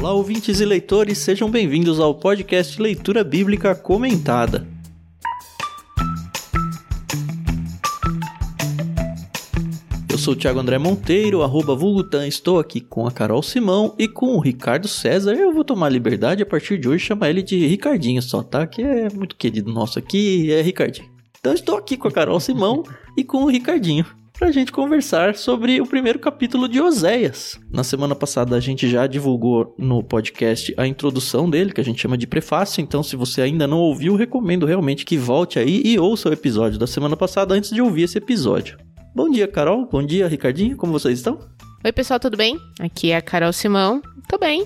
Olá, ouvintes e leitores, sejam bem-vindos ao podcast Leitura Bíblica Comentada. Eu sou o Thiago André Monteiro, arroba Vulgutan, estou aqui com a Carol Simão e com o Ricardo César. Eu vou tomar liberdade a partir de hoje chamar ele de Ricardinho só, tá? Que é muito querido nosso aqui, é Ricardinho. Então estou aqui com a Carol Simão e com o Ricardinho para a gente conversar sobre o primeiro capítulo de Oséias. Na semana passada a gente já divulgou no podcast a introdução dele, que a gente chama de prefácio, então se você ainda não ouviu, recomendo realmente que volte aí e ouça o episódio da semana passada antes de ouvir esse episódio. Bom dia, Carol. Bom dia, Ricardinho. Como vocês estão? Oi, pessoal, tudo bem? Aqui é a Carol Simão. Tô bem.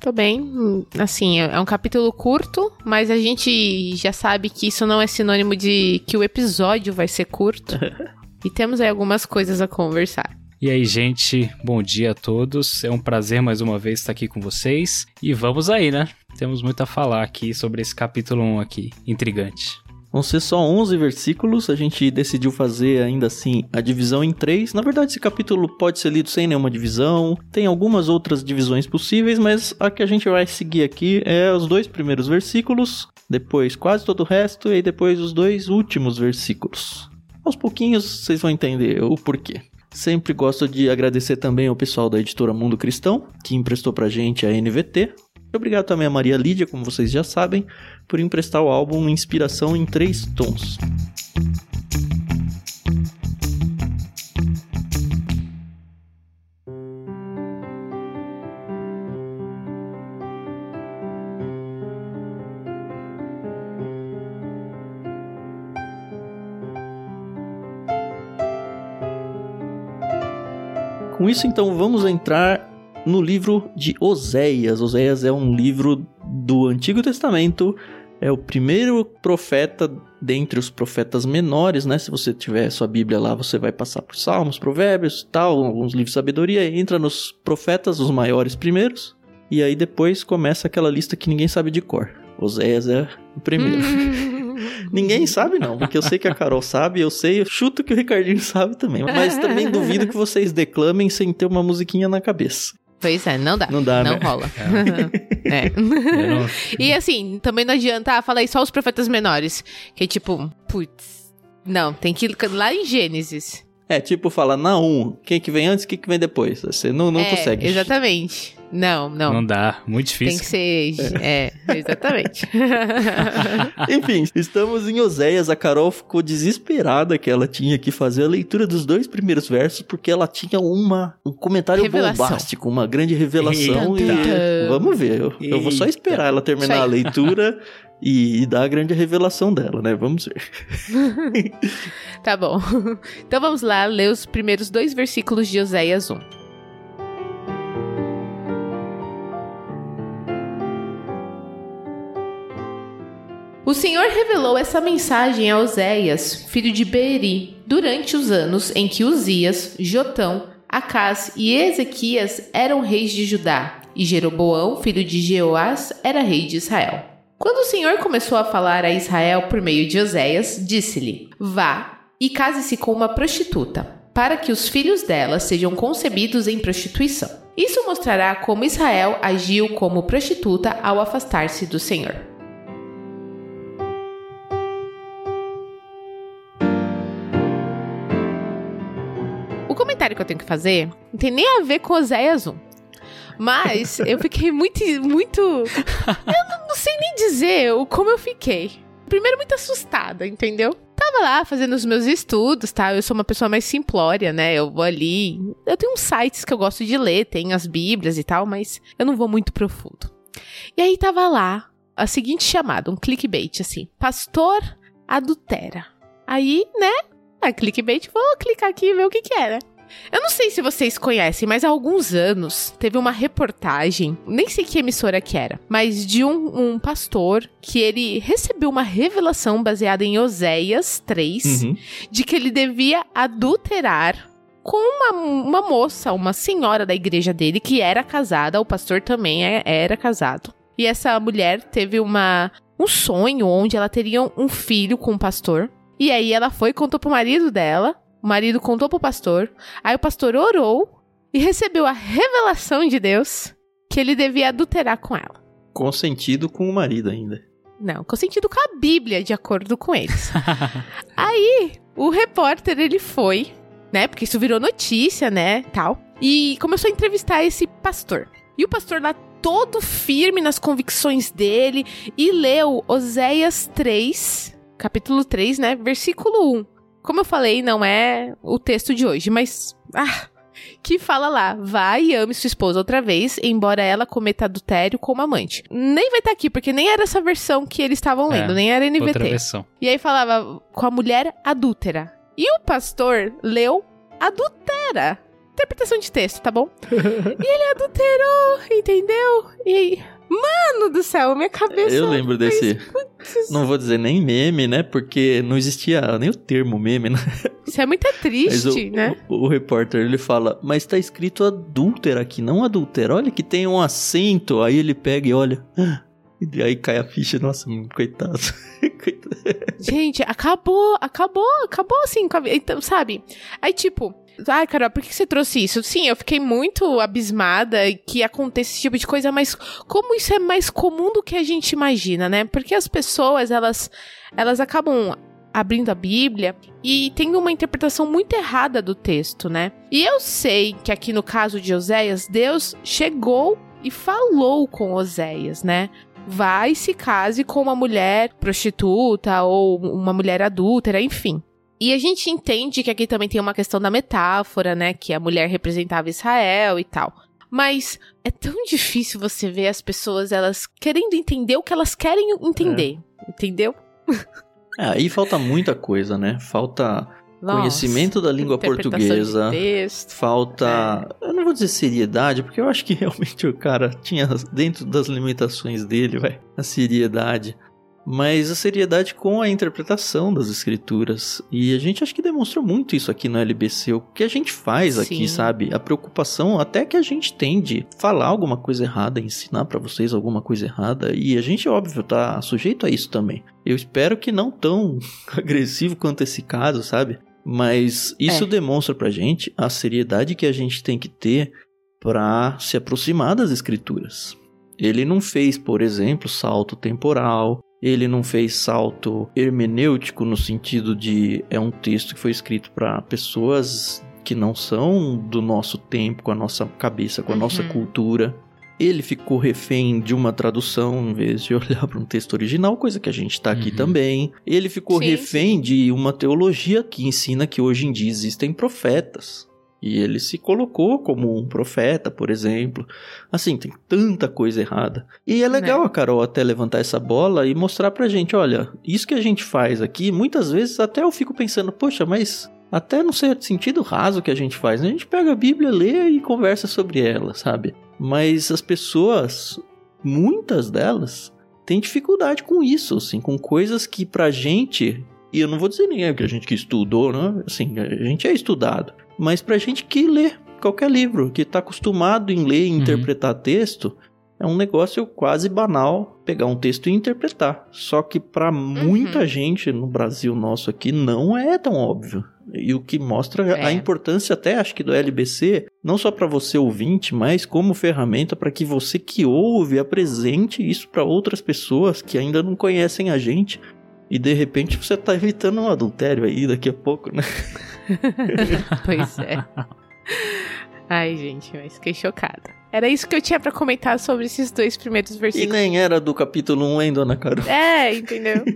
Tô bem. Assim, é um capítulo curto, mas a gente já sabe que isso não é sinônimo de que o episódio vai ser curto. e temos aí algumas coisas a conversar. E aí, gente, bom dia a todos. É um prazer mais uma vez estar aqui com vocês. E vamos aí, né? Temos muito a falar aqui sobre esse capítulo 1 aqui, intrigante. Vão ser só 11 versículos, a gente decidiu fazer ainda assim a divisão em três. Na verdade, esse capítulo pode ser lido sem nenhuma divisão, tem algumas outras divisões possíveis, mas a que a gente vai seguir aqui é os dois primeiros versículos, depois quase todo o resto e depois os dois últimos versículos. Aos pouquinhos vocês vão entender o porquê. Sempre gosto de agradecer também ao pessoal da editora Mundo Cristão, que emprestou pra gente a NVT. Obrigado também a Maria Lídia, como vocês já sabem, por emprestar o álbum Inspiração em Três Tons. Com isso, então, vamos entrar no livro de Oséias. Oséias é um livro do Antigo Testamento, é o primeiro profeta dentre os profetas menores, né? Se você tiver sua Bíblia lá, você vai passar por Salmos, Provérbios, tal, alguns livros de sabedoria, entra nos profetas, os maiores primeiros, e aí depois começa aquela lista que ninguém sabe de cor. Oséias é o primeiro. Ninguém sabe, não, porque eu sei que a Carol sabe, eu sei, eu chuto que o Ricardinho sabe também. Mas também duvido que vocês declamem sem ter uma musiquinha na cabeça. Pois é, não dá. Não dá, Não né? rola. é. E assim, também não adianta ah, falar aí só os profetas menores. Que é tipo, putz. Não, tem que ir lá em Gênesis. É tipo falar na 1, quem que vem antes, quem que vem depois. Você não, não é, consegue. Exatamente. Não, não. Não dá, muito Tem difícil. que ser. É, exatamente. Enfim, estamos em Oséias. A Carol ficou desesperada que ela tinha que fazer a leitura dos dois primeiros versos, porque ela tinha uma, um comentário Revelação. bombástico, uma grande revelação. Eita. E vamos ver. Eu, eu vou só esperar ela terminar a leitura e, e dar a grande revelação dela, né? Vamos ver. tá bom. Então vamos lá ler os primeiros dois versículos de Oséias 1. O Senhor revelou essa mensagem a Oséias, filho de Beeri, durante os anos em que Uzias, Jotão, Acás e Ezequias eram reis de Judá, e Jeroboão, filho de Jeoás, era rei de Israel. Quando o Senhor começou a falar a Israel por meio de Oséias, disse-lhe: Vá e case-se com uma prostituta, para que os filhos dela sejam concebidos em prostituição. Isso mostrará como Israel agiu como prostituta ao afastar-se do Senhor. Comentário que eu tenho que fazer não tem nem a ver com Oséias 1. Mas eu fiquei muito, muito. Eu não, não sei nem dizer o como eu fiquei. Primeiro, muito assustada, entendeu? Tava lá fazendo os meus estudos, tá? Eu sou uma pessoa mais simplória, né? Eu vou ali. Eu tenho uns sites que eu gosto de ler, tem as bíblias e tal, mas eu não vou muito profundo. E aí tava lá a seguinte chamada, um clickbait, assim: Pastor adultera. Aí, né? Ah, clickbait, vou clicar aqui e ver o que que era. Eu não sei se vocês conhecem, mas há alguns anos teve uma reportagem, nem sei que emissora que era, mas de um, um pastor que ele recebeu uma revelação baseada em Oséias 3 Uhum. de que ele devia adulterar com uma, uma moça, uma senhora da igreja dele que era casada, o pastor também é- era casado. E essa mulher teve uma, um sonho onde ela teria um filho com o pastor. E aí ela foi e contou pro marido dela. O marido contou pro pastor. Aí o pastor orou e recebeu a revelação de Deus que ele devia adulterar com ela. Consentido com o marido ainda. Não, consentido com a Bíblia, de acordo com eles. Aí, o repórter, ele foi, né? Porque isso virou notícia, né? Tal. E começou a entrevistar esse pastor. E o pastor lá todo firme nas convicções dele e leu Oséias 3, capítulo 3, né? Versículo 1. Como eu falei, não é o texto de hoje, mas. Ah, que fala lá: vai e ame sua esposa outra vez, embora ela cometa adultério como amante. Nem vai estar tá aqui, porque nem era essa versão que eles estavam lendo, É, nem era NVT. Outra versão. E aí falava com a mulher adúltera. E o pastor leu adultera. Interpretação de texto, tá bom? e ele adulterou, entendeu? E aí, mano do céu, minha cabeça. Eu lembro desse. Putz, Não vou dizer nem meme, né? Porque não existia nem o termo meme, né? Isso é muito triste, o, né? o, o repórter ele fala, mas tá escrito adúltera aqui, não adúltera. Olha que tem um acento. Aí ele pega e olha. E aí cai a ficha, nossa, coitado. Coitado. Gente, acabou, acabou, acabou assim. com a vi- Então, sabe? Aí, tipo, ai, Carol, por que você trouxe isso? Sim, eu fiquei muito abismada que aconteça esse tipo de coisa, mas como isso é mais comum do que a gente imagina, né? Porque as pessoas, elas, elas acabam abrindo a Bíblia e tendo uma interpretação muito errada do texto, né? E eu sei que aqui no caso de Oséias, Deus chegou e falou com Oséias, né? vai se case com uma mulher prostituta ou uma mulher adúltera, enfim. E a gente entende que aqui também tem uma questão da metáfora, né? Que a mulher representava Israel e tal. Mas é tão difícil você ver as pessoas elas querendo entender o que elas querem entender, entendeu? É, aí falta muita coisa, né? Falta Nossa, conhecimento da língua portuguesa. texto. Falta. Eu não vou dizer seriedade, porque eu acho que realmente o cara tinha dentro das limitações dele, vai, a seriedade. Mas a seriedade com a interpretação das escrituras. E a gente acho que demonstrou muito isso aqui no LBC. O que a gente faz aqui, Sim. sabe? A preocupação até que a gente tem de falar alguma coisa errada, ensinar pra vocês alguma coisa errada. E a gente, óbvio, tá sujeito a isso também. Eu espero que não tão agressivo quanto esse caso, sabe? Mas isso É. demonstra pra gente a seriedade que a gente tem que ter pra se aproximar das escrituras. Ele não fez, por exemplo, salto temporal, ele não fez salto hermenêutico no sentido de é um texto que foi escrito para pessoas que não são do nosso tempo, com a nossa cabeça, com a nossa Uhum. cultura. Ele ficou refém de uma tradução em vez de olhar para um texto original, coisa que a gente tá aqui Uhum. também. Ele ficou Sim, refém de uma teologia que ensina que hoje em dia existem profetas. E ele se colocou como um profeta, por exemplo. Assim, tem tanta coisa errada. E é legal Né? a Carol até levantar essa bola e mostrar pra gente, olha, isso que a gente faz aqui, muitas vezes até eu fico pensando, poxa, mas até não sei sentido raso que a gente faz, né? A gente pega a Bíblia, lê e conversa sobre ela, sabe? Mas as pessoas, muitas delas, têm dificuldade com isso, assim, com coisas que pra gente, e eu não vou dizer nem é que a gente que estudou, né? Assim, a gente é estudado, mas pra gente que lê qualquer livro, que tá acostumado em ler e Uhum. interpretar texto, é um negócio quase banal pegar um texto e interpretar. Só que pra muita gente no Brasil nosso aqui não é tão óbvio. E o que mostra É. a importância até acho que do LBC, não só pra você ouvinte, mas como ferramenta para que você que ouve apresente isso pra outras pessoas que ainda não conhecem a gente. E de repente você tá evitando um adultério aí daqui a pouco, né? Pois é. Ai, gente, mas fiquei chocada. Era isso que eu tinha pra comentar sobre esses dois primeiros E versículos. nem era do capítulo 1, hein, dona Carol? É, entendeu?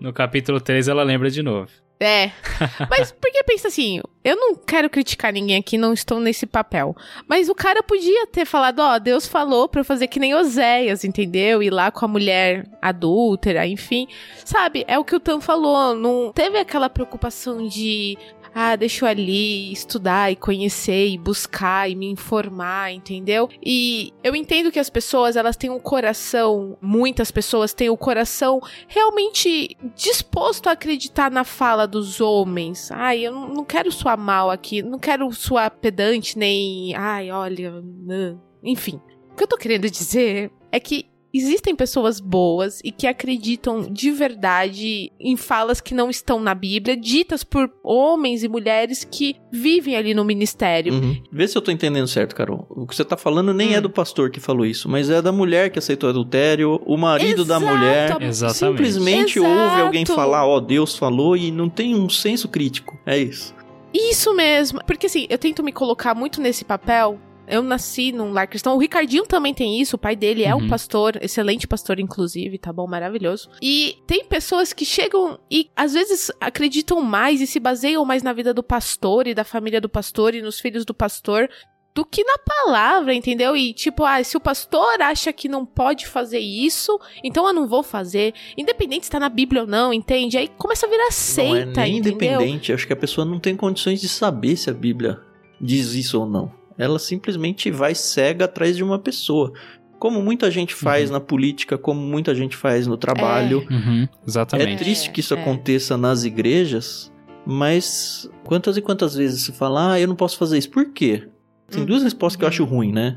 No capítulo 3 ela lembra de novo. É. Mas porque pensa assim, eu não quero criticar ninguém aqui, não estou nesse papel. Mas o cara podia ter falado, ó, Deus falou pra eu fazer que nem Oséias, entendeu? Ir lá com a mulher adúltera, enfim. Sabe, é o que o Tan falou, não teve aquela preocupação de ah, deixa eu ali estudar e conhecer e buscar e me informar, entendeu? E eu entendo que as pessoas, elas têm um coração, muitas pessoas têm o coração realmente disposto a acreditar na fala dos homens. Ai, eu não não quero soar mal aqui, não quero soar pedante nem, ai, olha, né. enfim. O que eu tô querendo dizer é que existem pessoas boas e que acreditam de verdade em falas que não estão na Bíblia, ditas por homens e mulheres que vivem ali no ministério. Uhum. Vê se eu tô entendendo certo, Carol. O que você tá falando nem Hum. é do pastor que falou isso, mas é da mulher que aceitou adultério, o marido da Exato. mulher. Exatamente. Simplesmente Exato. ouve alguém falar, ó, Deus falou e não tem um senso crítico. É isso. Isso mesmo. Porque assim, eu tento me colocar muito nesse papel. Eu nasci num lar cristão. O Ricardinho também tem isso. O pai dele é um Uhum. pastor, excelente pastor, inclusive, tá bom? Maravilhoso. E tem pessoas que chegam e às vezes acreditam mais e se baseiam mais na vida do pastor e da família do pastor e nos filhos do pastor do que na palavra, entendeu? E tipo, ah, se o pastor acha que não pode fazer isso, então eu não vou fazer. Independente se tá na Bíblia ou não, entende? Aí começa a virar seita, não é nem entendeu? independente. Acho que a pessoa não tem condições de saber se a Bíblia diz isso ou não. Ela simplesmente vai cega atrás de uma pessoa. Como muita gente faz Uhum. na política, como muita gente faz no trabalho. Uhum, É, exatamente. triste que isso é. aconteça nas igrejas, mas quantas e quantas vezes se fala, ah, eu não posso fazer isso. Por quê? Tem duas respostas que eu acho ruim, né?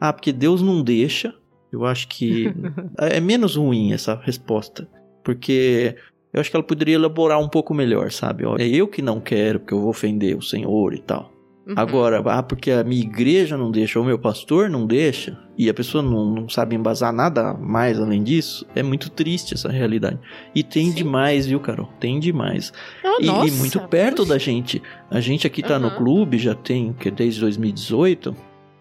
Ah, porque Deus não deixa. Eu acho que é menos ruim essa resposta. Porque eu acho que ela poderia elaborar um pouco melhor, sabe? Ó, é eu que não quero, porque eu vou ofender o Senhor e tal. Uhum. Agora, ah, porque a minha igreja não deixa, ou o meu pastor não deixa, e a pessoa não, não sabe embasar nada mais além disso, é muito triste essa realidade. E tem Sim. demais, viu, Carol? Tem demais. Ah, E, nossa, e muito perto puxa. da gente. A gente aqui tá no Aham. clube, já tem, que desde 2018,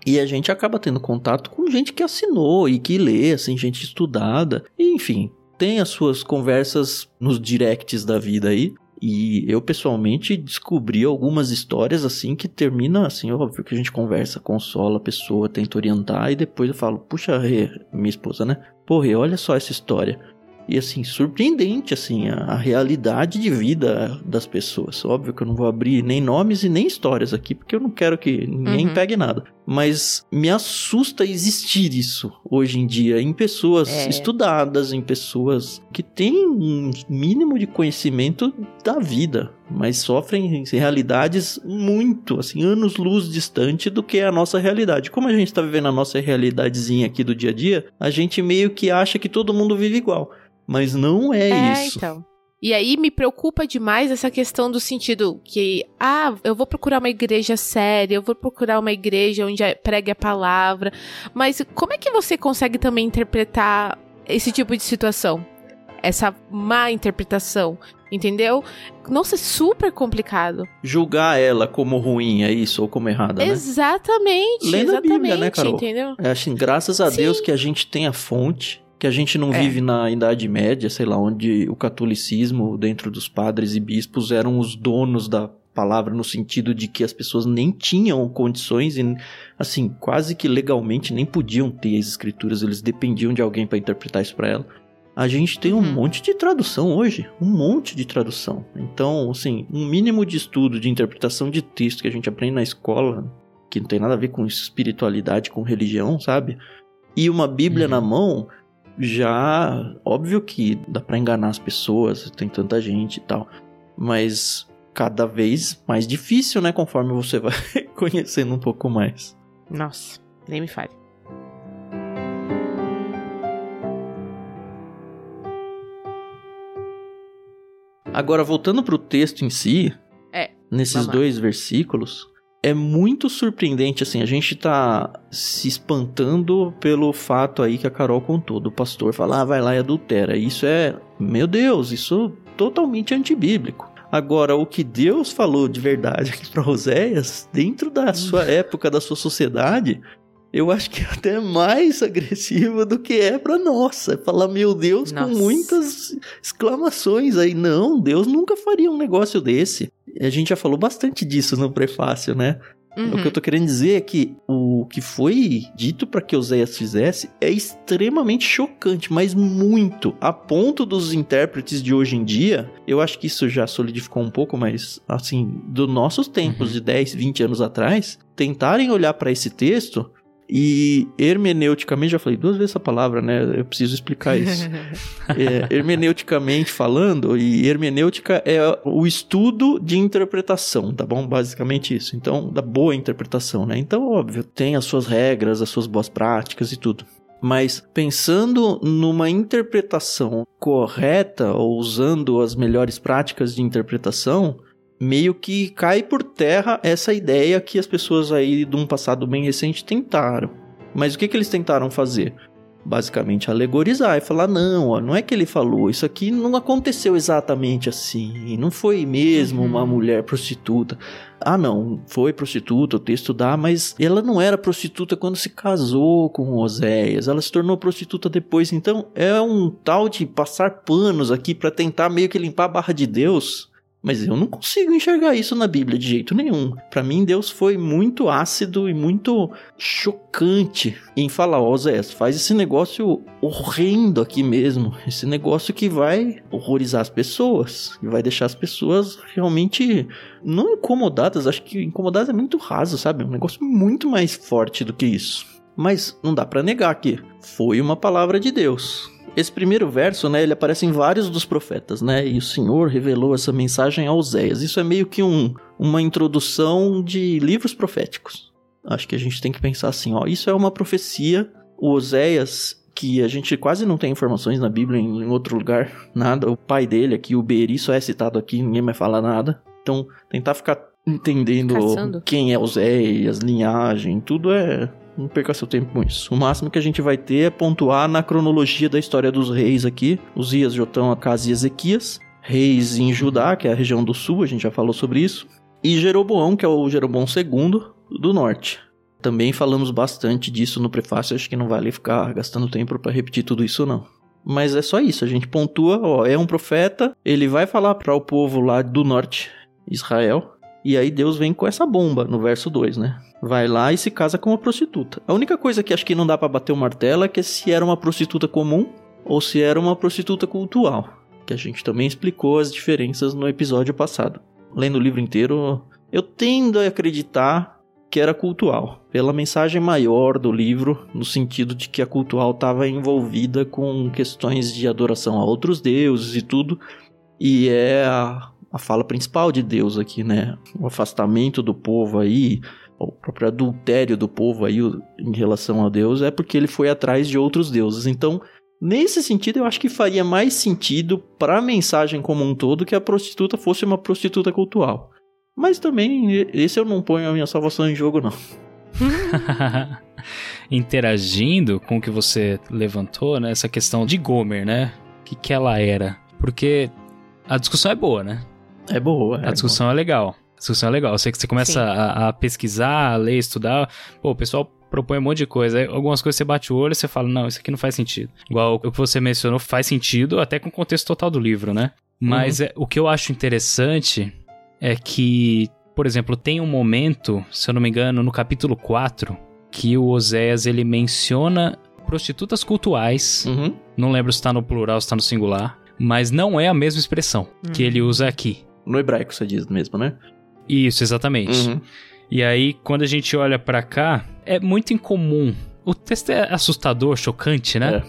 e a gente acaba tendo contato com gente que assinou e que lê, assim, gente estudada. E, enfim, tem as suas conversas nos directs da vida aí. E eu, pessoalmente, descobri algumas histórias, assim, que termina, assim, óbvio que a gente conversa, consola a pessoa, tenta orientar, e depois eu falo, puxa, Rê, minha esposa, né? Rê, olha só essa história. E assim, surpreendente, assim, a, a realidade de vida das pessoas. Óbvio que eu não vou abrir nem nomes e nem histórias aqui, porque eu não quero que ninguém Uhum. pegue nada. Mas me assusta existir isso hoje em dia em pessoas É. estudadas, em pessoas que têm um mínimo de conhecimento da vida, mas sofrem em realidades muito, assim, anos-luz distante do que é a nossa realidade. Como a gente tá vivendo a nossa realidadezinha aqui do dia a dia, a gente meio que acha que todo mundo vive igual. Mas não é, É, isso. então. E aí me preocupa demais essa questão do sentido que, ah, eu vou procurar uma igreja séria, eu vou procurar uma igreja onde pregue a palavra. Mas como é que você consegue também interpretar esse tipo de situação? Essa má interpretação, entendeu? Nossa, é super complicado. Julgar ela como ruim, é isso, ou como errada, né? Exatamente, Lendo a exatamente, Bíblia, né, Carol? entendeu? É, assim, graças a Sim. Deus que a gente tem a fonte, que a gente não É. vive na Idade Média, sei lá, onde o catolicismo, dentro dos padres e bispos, eram os donos da palavra no sentido de que as pessoas nem tinham condições e assim, quase que legalmente nem podiam ter as escrituras, eles dependiam de alguém para interpretar isso para ela. A gente tem um Uhum. monte de tradução hoje, um monte de tradução. Então, assim, um mínimo de estudo de interpretação de texto que a gente aprende na escola, que não tem nada a ver com espiritualidade, com religião, sabe? E uma Bíblia Uhum. na mão, já óbvio que dá pra enganar as pessoas, tem tanta gente e tal, mas cada vez mais difícil, né, conforme você vai conhecendo um pouco mais. Nossa, nem me fale. Agora voltando pro texto em si, É, nesses lá. dois versículos, é muito surpreendente assim, a gente tá se espantando pelo fato aí que a Carol contou do pastor falar, ah, vai lá e adultera. Isso é, meu Deus, isso é totalmente antibíblico. Agora, o que Deus falou de verdade aqui para Oséias, dentro da sua época, da sua sociedade, eu acho que é até mais agressivo do que é pra nossa. É falar, meu Deus, Nossa. com muitas exclamações aí. Não, Deus nunca faria um negócio desse. A gente já falou bastante disso no prefácio, né? O Uhum. que eu tô querendo dizer é que o que foi dito para que Oséias fizesse é extremamente chocante, mas muito, a ponto dos intérpretes de hoje em dia, eu acho que isso já solidificou um pouco, mas assim, dos nossos tempos Uhum. de 10, 20 anos atrás, tentarem olhar para esse texto e hermeneuticamente, já falei duas vezes essa palavra, né? Eu preciso explicar isso. É, hermeneuticamente falando, e hermenêutica é o estudo de interpretação, tá bom? Basicamente isso. Então, da boa interpretação, né? Então, óbvio, tem as suas regras, as suas boas práticas e tudo. Mas pensando numa interpretação correta ou usando as melhores práticas de interpretação, meio que cai por terra essa ideia que as pessoas aí de um passado bem recente tentaram. Mas o que, que eles tentaram fazer? basicamente alegorizar e falar: não, ó, não é que ele falou, isso aqui não aconteceu exatamente assim, não foi mesmo uhum. uma mulher prostituta. Ah, não, foi prostituta, o texto dá, mas ela não era prostituta quando se casou com Oséias, ela se tornou prostituta depois. Então é um tal de passar panos aqui para tentar meio que limpar a barra de Deus mas eu não consigo enxergar isso na Bíblia de jeito nenhum. Para mim, Deus foi muito ácido e muito chocante em falar: Ó, oh, Zé, faz esse negócio horrendo aqui mesmo. Esse negócio que vai horrorizar as pessoas. E vai deixar as pessoas realmente não incomodadas. Acho que incomodadas é muito raso, sabe? É um negócio muito mais forte do que isso. Mas não dá para negar que foi uma palavra de Deus. Esse primeiro verso, né, ele aparece em vários dos profetas, né? E o Senhor revelou essa mensagem a Oséias. Isso é meio que um, uma introdução de livros proféticos. Acho que a gente tem que pensar assim, ó, isso é uma profecia. O Oséias, que a gente quase não tem informações na Bíblia em, outro lugar, nada. O pai dele aqui, o Beri, só é citado aqui, ninguém vai falar nada. Então, tentar ficar entendendo Caçando. quem é Oséias, linhagem, tudo é não perca seu tempo com isso. O máximo que a gente vai ter é pontuar na cronologia da história dos reis aqui: Uzias, Jotão, Acas e Ezequias. Reis em Judá, que é a região do sul, a gente já falou sobre isso. E Jeroboão, que é o Jeroboão II do norte. Também falamos bastante disso no prefácio, acho que não vale ficar gastando tempo para repetir tudo isso não. Mas é só isso, a gente pontua, ó, é um profeta, ele vai falar para o povo lá do norte, Israel, e aí Deus vem com essa bomba no verso 2, né? Vai lá e se casa com uma prostituta. A única coisa que acho que não dá para bater o martelo é que se era uma prostituta comum ou se era uma prostituta cultural, que a gente também explicou as diferenças no episódio passado. Lendo o livro inteiro, eu tendo a acreditar que era cultural, pela mensagem maior do livro, no sentido de que a cultural estava envolvida com questões de adoração a outros deuses e tudo, e é a a fala principal de Deus aqui, né? O afastamento do povo aí, o próprio adultério do povo aí em relação a Deus é porque ele foi atrás de outros deuses. Então, nesse sentido, eu acho que faria mais sentido para a mensagem como um todo que a prostituta fosse uma prostituta cultural. Mas também, esse eu não ponho a minha salvação em jogo, não. Interagindo com o que você levantou, né? Essa questão de Gomer, né? O que, que ela era? Porque a discussão é boa, né? É boa. É a discussão boa. é legal. Discussão é legal. Você, você começa a, a, pesquisar, a ler, estudar. Pô, o pessoal propõe um monte de coisa. Aí, algumas coisas você bate o olho e você fala, não, isso aqui não faz sentido. Igual o que você mencionou faz sentido, até com o contexto total do livro, né? Mas uhum. é, o que eu acho interessante é que, por exemplo, tem um momento, se eu não me engano, no capítulo 4, que o Oséias ele menciona prostitutas cultuais. Uhum. Não lembro se está no plural, se está no singular. Mas não é a mesma expressão uhum. que ele usa aqui. No hebraico você diz mesmo, né? Isso, exatamente. Uhum. E aí, quando a gente olha para cá, é muito incomum. O texto é assustador, chocante, né?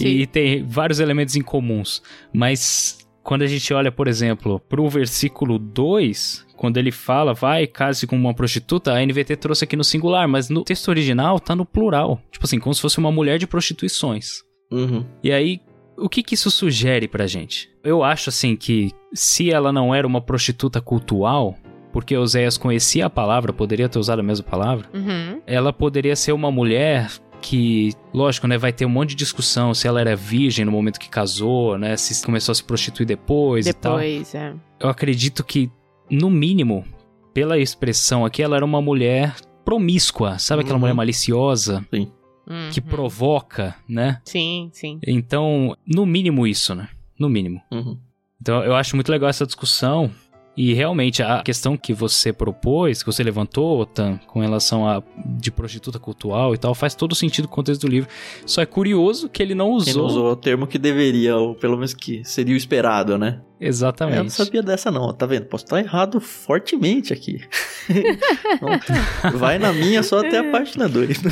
É. E tem vários elementos incomuns. Mas quando a gente olha, por exemplo, pro versículo 2, quando ele fala, vai, case com uma prostituta, a NVT trouxe aqui no singular, mas no texto original tá no plural. Tipo assim, como se fosse uma mulher de prostituições. Uhum. E aí, o que, que isso sugere pra gente? Eu acho assim que se ela não era uma prostituta cultual, porque Oséias conhecia a palavra, poderia ter usado a mesma palavra, uhum. ela poderia ser uma mulher que, lógico, né, vai ter um monte de discussão se ela era virgem no momento que casou, né, se começou a se prostituir depois, depois e tal. é. Eu acredito que, no mínimo, pela expressão aqui, ela era uma mulher promíscua, sabe aquela uhum. mulher maliciosa? Sim uhum. que provoca, né? Sim, sim. Então, no mínimo isso, né? No mínimo. Uhum. Então, eu acho muito legal essa discussão. E realmente a questão que você propôs, que você levantou, Otan, com relação a de prostituta cultural e tal, faz todo sentido com o contexto do livro. Só é curioso que ele não usou. Ele não usou o termo que deveria, ou pelo menos que seria o esperado, né? Exatamente. Eu não sabia dessa, não. Tá vendo? Posso estar errado fortemente aqui. Vai na minha só até a página 2.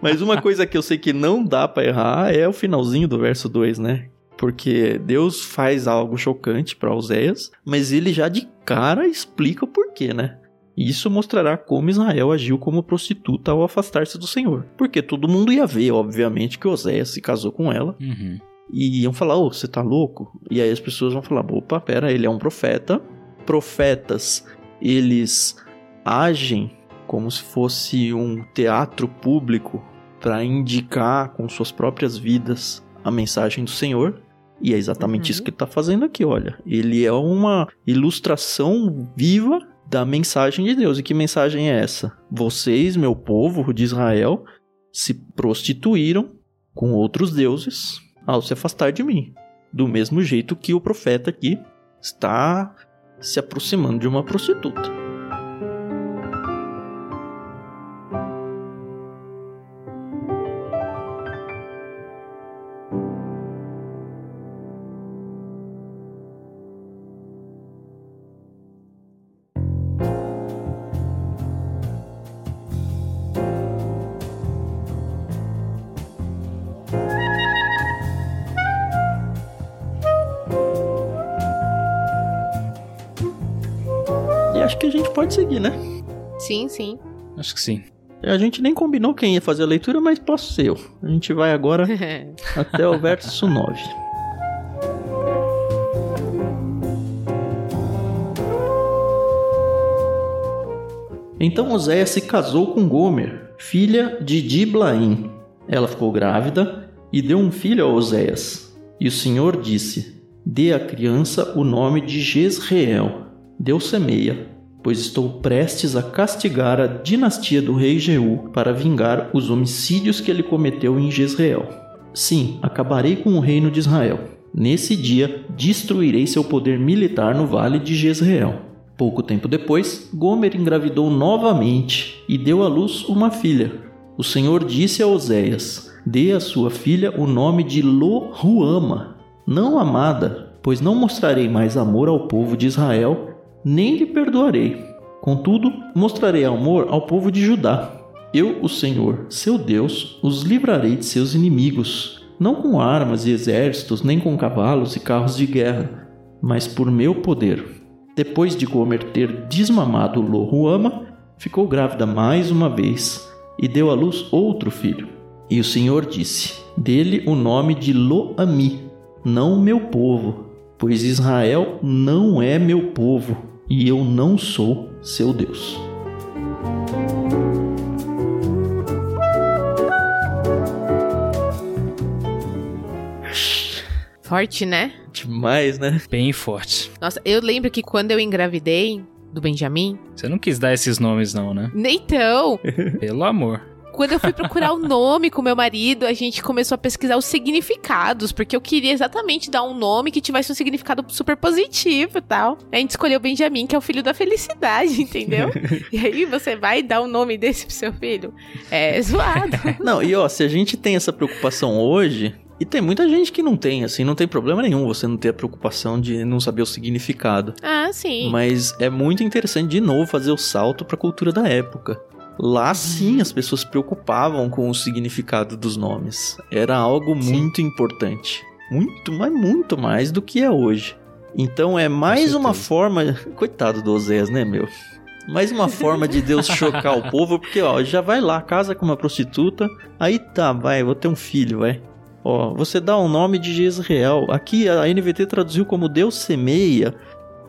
Mas uma coisa que eu sei que não dá para errar é o finalzinho do verso 2, né? Porque Deus faz algo chocante para Oséias, mas ele já de cara explica o porquê, né? E isso mostrará como Israel agiu como prostituta ao afastar-se do Senhor. Porque todo mundo ia ver, obviamente, que Oséias se casou com ela. Uhum. E iam falar, ô, você tá louco? E aí as pessoas vão falar, opa, pera, ele é um profeta. Profetas, eles agem como se fosse um teatro público para indicar com suas próprias vidas a mensagem do Senhor. E é exatamente Uhum. isso que ele está fazendo aqui, olha. Ele é uma ilustração viva da mensagem de Deus. E que mensagem é essa? Vocês, meu povo de Israel, se prostituíram com outros deuses ao se afastar de mim. Do mesmo jeito que o profeta aqui está se aproximando de uma prostituta. Pode seguir, né? Sim, sim. Acho que sim. A gente nem combinou quem ia fazer a leitura, mas posso ser eu. A gente vai agora até o verso 9. Então Oséias se casou com Gomer, filha de Diblaim. Ela ficou grávida e deu um filho a Oséias. E o Senhor disse: Dê à criança o nome de Jezreel. Deus semeia, pois estou prestes a castigar a dinastia do rei Jeú para vingar os homicídios que ele cometeu em Jezreel. Sim, acabarei com o reino de Israel. Nesse dia, destruirei seu poder militar no vale de Jezreel. Pouco tempo depois, Gomer engravidou novamente e deu à luz uma filha. O Senhor disse a Oséias: Dê à sua filha o nome de Lo-Ruama, não amada, pois não mostrarei mais amor ao povo de Israel, nem lhe perdoarei. Contudo, mostrarei amor ao povo de Judá. Eu, o Senhor, seu Deus, os livrarei de seus inimigos, não com armas e exércitos, nem com cavalos e carros de guerra, mas por meu poder. Depois de Gomer ter desmamado Lohuama, ficou grávida mais uma vez e deu à luz outro filho. E o Senhor disse: Dele o nome de Lo-Ami, não meu povo, pois Israel não é meu povo e eu não sou seu Deus. Forte, né? Demais, né? Bem forte. Nossa, eu lembro que quando eu engravidei do Benjamin, Você não quis dar esses nomes, não, né? então, Pelo amor. Quando eu fui procurar o nome com meu marido, a gente começou a pesquisar os significados, porque eu queria exatamente dar um nome que tivesse um significado super positivo e tal. A gente escolheu Benjamin, que é o filho da felicidade, entendeu? e aí você vai dar um nome desse pro seu filho? É zoado. Não, e ó, se a gente tem essa preocupação hoje, e tem muita gente que não tem, assim, não tem problema nenhum você não ter a preocupação de não saber o significado. Ah, sim. Mas é muito interessante de novo fazer o salto para a cultura da época. Lá sim as pessoas preocupavam com o significado dos nomes. Era algo Sim. muito importante. Muito, mas muito mais do que é hoje. Então é mais uma forma. Coitado do Osés, né, meu? Mais uma forma de Deus chocar o povo, porque ó, já vai lá, casa com uma prostituta, aí tá, vai, vou ter um filho, vai. Ó, você dá o nome de Jezreel. Aqui a NVT traduziu como Deus semeia.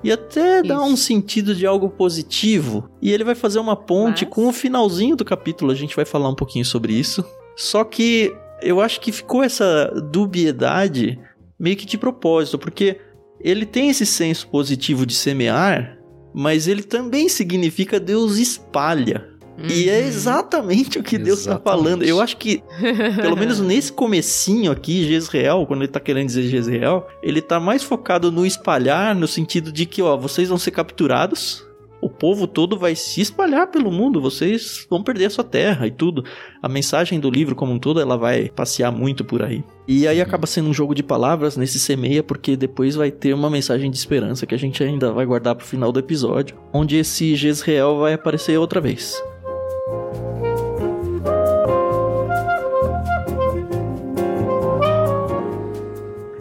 E até dá um sentido de algo positivo. E ele vai fazer uma ponte Mas- com o finalzinho do capítulo. A gente vai falar um pouquinho sobre isso. Só que eu acho que ficou essa dubiedade meio que de propósito, porque ele tem esse senso positivo de semear, mas ele também significa Deus espalha. E é Uhum. exatamente o que Deus está Exatamente. falando. Eu acho que, pelo menos nesse comecinho aqui, Jezreel, quando ele tá querendo dizer Jezreel, ele tá mais focado no espalhar, no sentido de que, ó, vocês vão ser capturados, o povo todo vai se espalhar pelo mundo, vocês vão perder a sua terra e tudo. A mensagem do livro como um todo, ela vai passear muito por aí. E aí acaba sendo um jogo de palavras nesse semeia, porque depois vai ter uma mensagem de esperança que a gente ainda vai guardar pro final do episódio, onde esse Jezreel vai aparecer outra vez.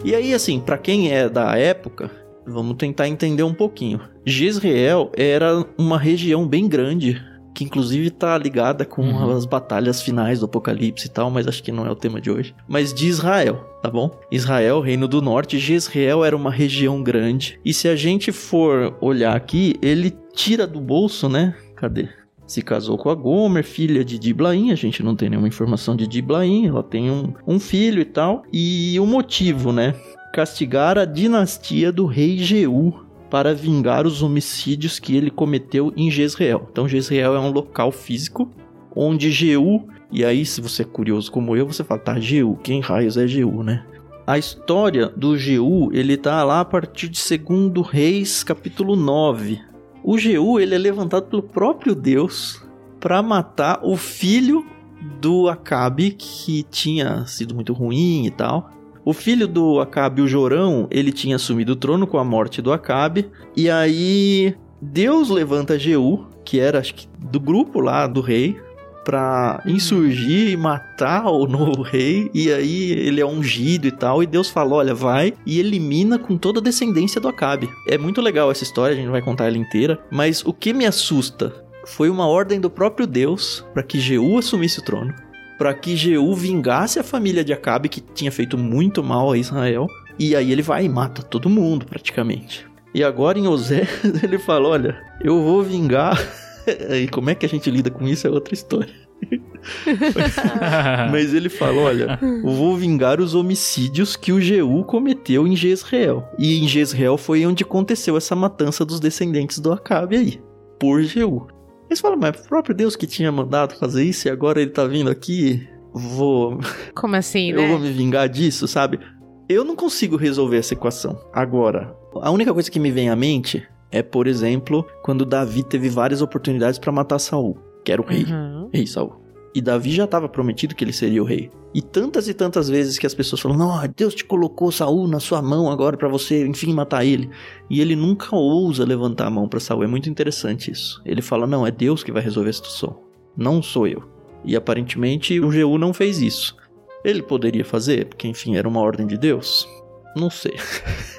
E aí, assim, pra quem é da época, Vamos tentar entender um pouquinho. Jezreel era uma região bem grande, que inclusive tá ligada com Uhum. as batalhas finais do Apocalipse e tal, mas acho que não é o tema de hoje. Mas de Israel, tá bom? Israel, Reino do Norte, Jezreel era uma região grande. E se a gente for olhar aqui, ele tira do bolso, né? Cadê? Se casou com a Gomer, filha de Diblaim. A gente não tem nenhuma informação de Diblaim. Ela tem um, um filho e tal. E o motivo, né? Castigar a dinastia do rei Jeú para vingar os homicídios que ele cometeu em Jezreel. Então, Jezreel é um local físico onde Jeú. E aí, se você é curioso como eu, você fala, tá, Jeú, quem raios é Jeú, né? A história do Jeú, ele tá lá a partir de 2 Reis, capítulo 9. O Jeú, ele é levantado pelo próprio Deus para matar o filho do Acabe, que tinha sido muito ruim e tal. O filho do Acabe, o Jorão, ele tinha assumido o trono com a morte do Acabe. E aí, Deus levanta Jeú, que era, acho que, do grupo lá do rei, pra insurgir e matar o novo rei. E aí ele é ungido e tal. E Deus fala: olha, vai e elimina com toda a descendência do Acabe. É muito legal essa história, a gente vai contar ela inteira. Mas o que me assusta foi uma ordem do próprio Deus para que Jeú assumisse o trono. Para que Jeú vingasse a família de Acabe, que tinha feito muito mal a Israel. E aí ele vai e mata todo mundo, praticamente. E agora em Osé, ele fala: Olha, eu vou vingar. e como é que a gente lida com isso é outra história. Mas ele fala: Olha, eu vou vingar os homicídios que o Jeú cometeu em Jezreel. E em Jezreel foi onde aconteceu essa matança dos descendentes do Acabe aí, por Jeú. Eles falam, mas o próprio Deus que tinha mandado fazer isso e agora ele tá vindo aqui, vou. Como assim, Eu vou né? me vingar disso, sabe? Eu não consigo resolver essa equação. Agora, a única coisa que me vem à mente é, por exemplo, quando Davi teve várias oportunidades pra matar Saul, que era o rei, Uhum. rei Saul. E Davi já estava prometido que ele seria o rei. E tantas e tantas vezes que as pessoas falam: "Não, Deus te colocou Saul na sua mão agora pra você, enfim, matar ele". E ele nunca ousa levantar a mão pra Saul. É muito interessante isso. Ele fala: "Não, é Deus que vai resolver a situação, não sou eu". E aparentemente o Jeú não fez isso. Ele poderia fazer, porque enfim, era uma ordem de Deus. Não sei.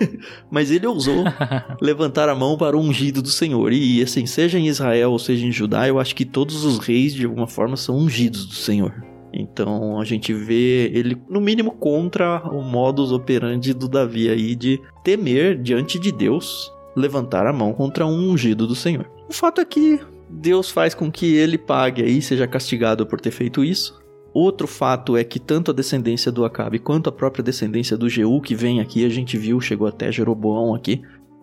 Mas ele ousou levantar a mão para o ungido do Senhor. E assim, seja em Israel ou seja em Judá, eu acho que todos os reis, de alguma forma, são ungidos do Senhor. Então a gente vê ele, no mínimo, contra o modus operandi do Davi aí de temer diante de Deus levantar a mão contra um ungido do Senhor. O fato é que Deus faz com que ele pague aí, seja castigado por ter feito isso. Outro fato é que tanto a descendência do Acabe quanto a própria descendência do Jeú, que vem aqui, a gente viu, chegou até Jeroboão aqui,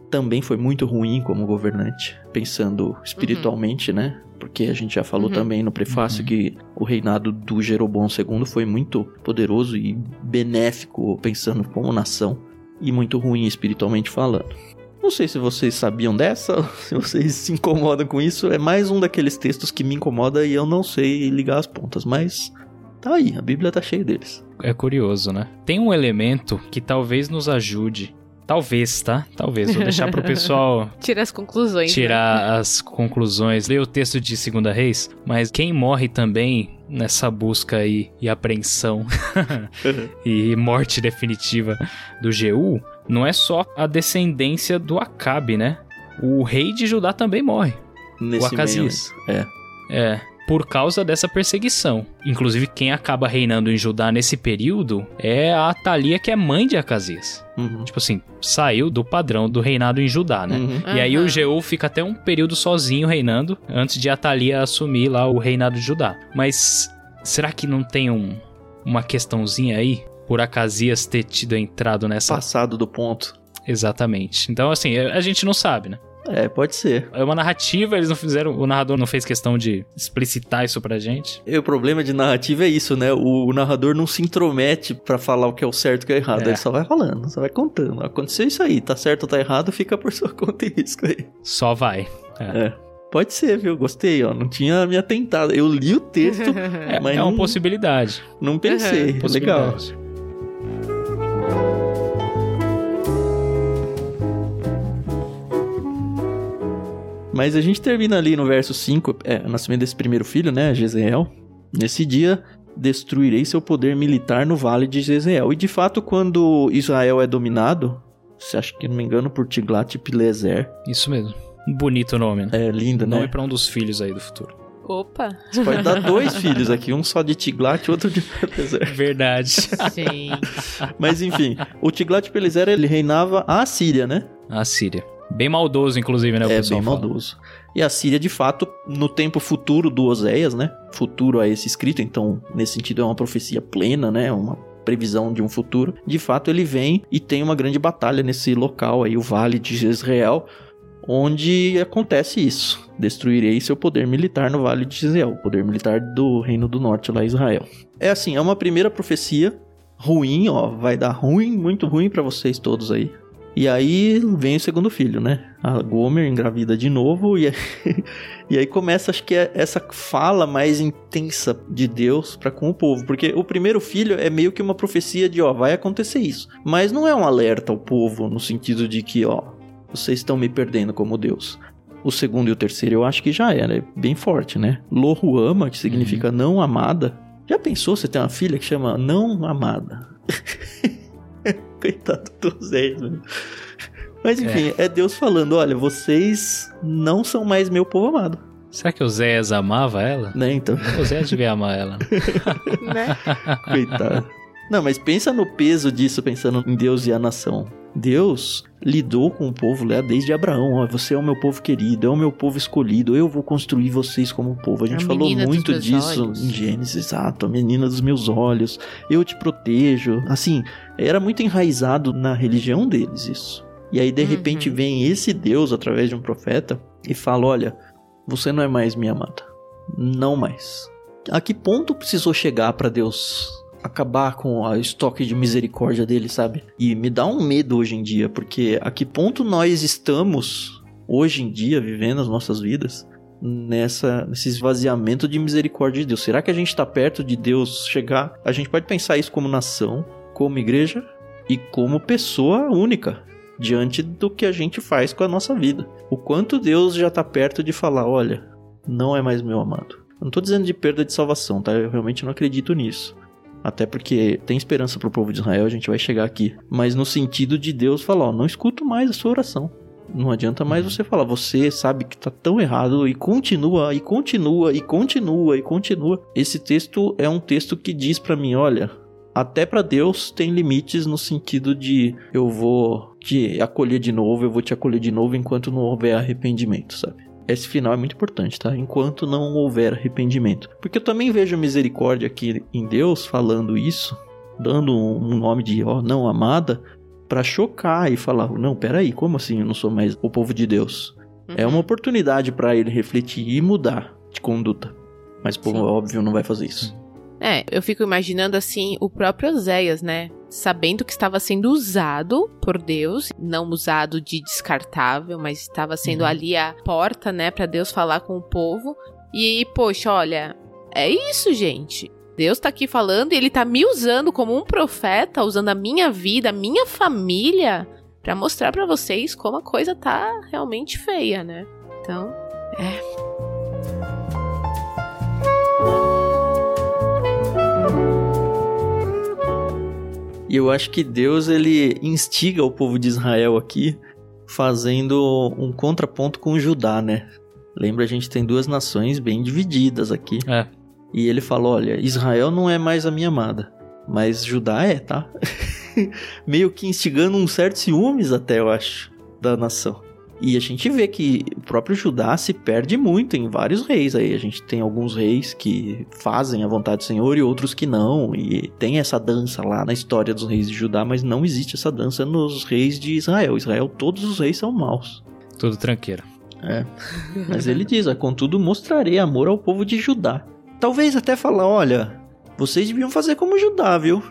também foi muito ruim como governante, pensando espiritualmente, né? Porque a gente já falou Uhum. também no prefácio Uhum. que o reinado do Jeroboão II foi muito poderoso e benéfico, pensando como nação, e muito ruim espiritualmente falando. Não sei se vocês sabiam dessa, se vocês se incomodam com isso. É mais um daqueles textos que me incomoda e eu não sei ligar as pontas, mas tá aí, a Bíblia tá cheia deles. É curioso, né? Tem um elemento que talvez nos ajude. Talvez, tá? Talvez. Vou deixar pro pessoal Tira as conclusões. né? tirar as conclusões, ler o texto de Segunda Reis, mas quem morre também nessa busca aí e apreensão e morte definitiva do Jeú, não é só a descendência do Acabe, né? O rei de Judá também morre. Nesse Acasias. meio. É. É, por causa dessa perseguição. Inclusive, quem acaba reinando em Judá nesse período é a Atalia, que é mãe de Acasias. Uhum. Tipo assim, saiu do padrão do reinado em Judá, né? Uhum. E aí Aham. o Jeú fica até um período sozinho reinando, antes de Atalia assumir lá o reinado de Judá. Mas será que não tem um, uma questãozinha aí? Por Acasias ter tido entrado nessa... Passado do ponto. Exatamente. Então, assim, a a gente não sabe, né? É, pode ser. É uma narrativa, eles não fizeram... O narrador não fez questão de explicitar isso pra gente. E o problema de narrativa é isso, né? O, o narrador não se intromete pra falar o que é o certo e o que é errado. É. Ele só vai falando, só vai contando. Aconteceu isso aí, tá certo ou tá errado, fica por sua conta e risco aí. Só vai. É. É. Pode ser, viu? Gostei, ó. Não tinha me atentado. Eu li o texto, É, mas é não, uma possibilidade. não pensei. Uhum. Legal. Mas a gente termina ali no verso 5, é, o nascimento desse primeiro filho, né, Jezreel. Nesse dia, destruirei seu poder militar no vale de Jezreel. E de fato, quando Israel é dominado se acha que não me engano, por Tiglat-Pileser. Isso mesmo. Um bonito nome, né? É lindo, Nome né? pra um dos filhos aí do futuro. Opa! Você pode dar dois filhos aqui, um só de Tiglat e outro de Pileser. Verdade. Gente. Mas enfim, o Tiglat-Pileser ele reinava a Síria, né? A Síria. Bem maldoso, inclusive, né? O é bem fala. maldoso. E a Síria, de fato, no tempo futuro do Oséias, né? Futuro a esse escrito, então, nesse sentido, é uma profecia plena, né? Uma previsão de um futuro. De fato, ele vem e tem uma grande batalha nesse local aí, o Vale de Jezreel, onde acontece isso. Destruirei seu poder militar no Vale de Jezreel, o poder militar do Reino do Norte lá, Israel. É assim, é uma primeira profecia ruim, ó, vai dar ruim, muito ruim pra vocês todos aí. E aí vem o segundo filho, né? A Gomer engravida de novo e, e aí começa, acho que é essa fala mais intensa de Deus para com o povo, porque o primeiro filho é meio que uma profecia de, ó, vai acontecer isso, mas não é um alerta ao povo no sentido de que, ó, vocês estão me perdendo como Deus. O segundo e o terceiro eu acho que já era, é bem forte, né? Lohuama, que significa não amada. Já pensou você tem uma filha que chama não amada? Coitado do Zé. né? Mas enfim, é. Deus falando: olha, vocês não são mais meu povo amado. Será que o Zéas amava ela? Né, então? O Zéas devia amar ela. né? Coitado. Não, mas pensa no peso disso, pensando em Deus e a nação. Deus lidou com o povo lá desde Abraão. Ó, você é o meu povo querido, é o meu povo escolhido. Eu vou construir vocês como povo. A gente A falou muito disso olhos. em Gênesis, exato. A menina dos meus olhos. Eu te protejo. Assim, era muito enraizado na religião deles isso. E aí, de Uhum. repente, vem esse Deus através de um profeta e fala: Olha, você não é mais minha amada. Não mais. A que ponto precisou chegar pra Deus acabar com o estoque de misericórdia dele, sabe? E me dá um medo hoje em dia, porque a que ponto nós estamos hoje em dia vivendo as nossas vidas nessa nesse esvaziamento de misericórdia de Deus? Será que a gente está perto de Deus chegar? A gente pode pensar isso como nação, como igreja e como pessoa única diante do que a gente faz com a nossa vida. O quanto Deus já está perto de falar, olha, não é mais meu amado. Não tô dizendo de perda de salvação, tá? Eu realmente não acredito nisso. Até porque tem esperança pro povo de Israel, a gente vai chegar aqui. Mas no sentido de Deus falar, ó, não escuto mais a sua oração. Não adianta mais você falar, você sabe que tá tão errado e continua, e continua, e continua, e continua. Esse texto é um texto que diz pra mim, olha, até pra Deus tem limites no sentido de eu vou te acolher de novo, eu vou te acolher de novo enquanto não houver arrependimento, sabe? Esse final é muito importante, tá? Enquanto não houver arrependimento. Porque eu também vejo misericórdia aqui em Deus falando isso, dando um nome de, ó, não amada, pra chocar e falar, não, peraí, como assim eu não sou mais o povo de Deus? É uma oportunidade pra ele refletir e mudar de conduta. Mas povo, Sim. óbvio, não vai fazer isso. É, eu fico imaginando assim o próprio Oséias, né? Sabendo que estava sendo usado por Deus, não usado de descartável, mas estava sendo Uhum. ali a porta, né, Pra Deus falar com o povo. E, poxa, olha, é isso, gente. Deus tá aqui falando e ele tá me usando como um profeta, usando a minha vida, a minha família, pra mostrar pra vocês como a coisa tá realmente feia, né? Então, E eu acho que Deus ele instiga o povo de Israel aqui, fazendo um contraponto com Judá, né? Lembra, a gente tem duas nações bem divididas aqui. É. E ele falou: olha, Israel não é mais a minha amada, mas Judá é, tá? Meio que instigando um certo ciúmes, até eu acho, da nação. E a gente vê que o próprio Judá se perde muito em vários reis aí. A gente tem alguns reis que fazem a vontade do Senhor e outros que não. E tem essa dança lá na história dos reis de Judá, mas não existe essa dança nos reis de Israel. Israel, todos os reis são maus. Tudo tranqueiro. É. Mas ele diz: "Ah, contudo, mostrarei amor ao povo de Judá. Talvez até falar: olha, vocês deviam fazer como Judá, viu?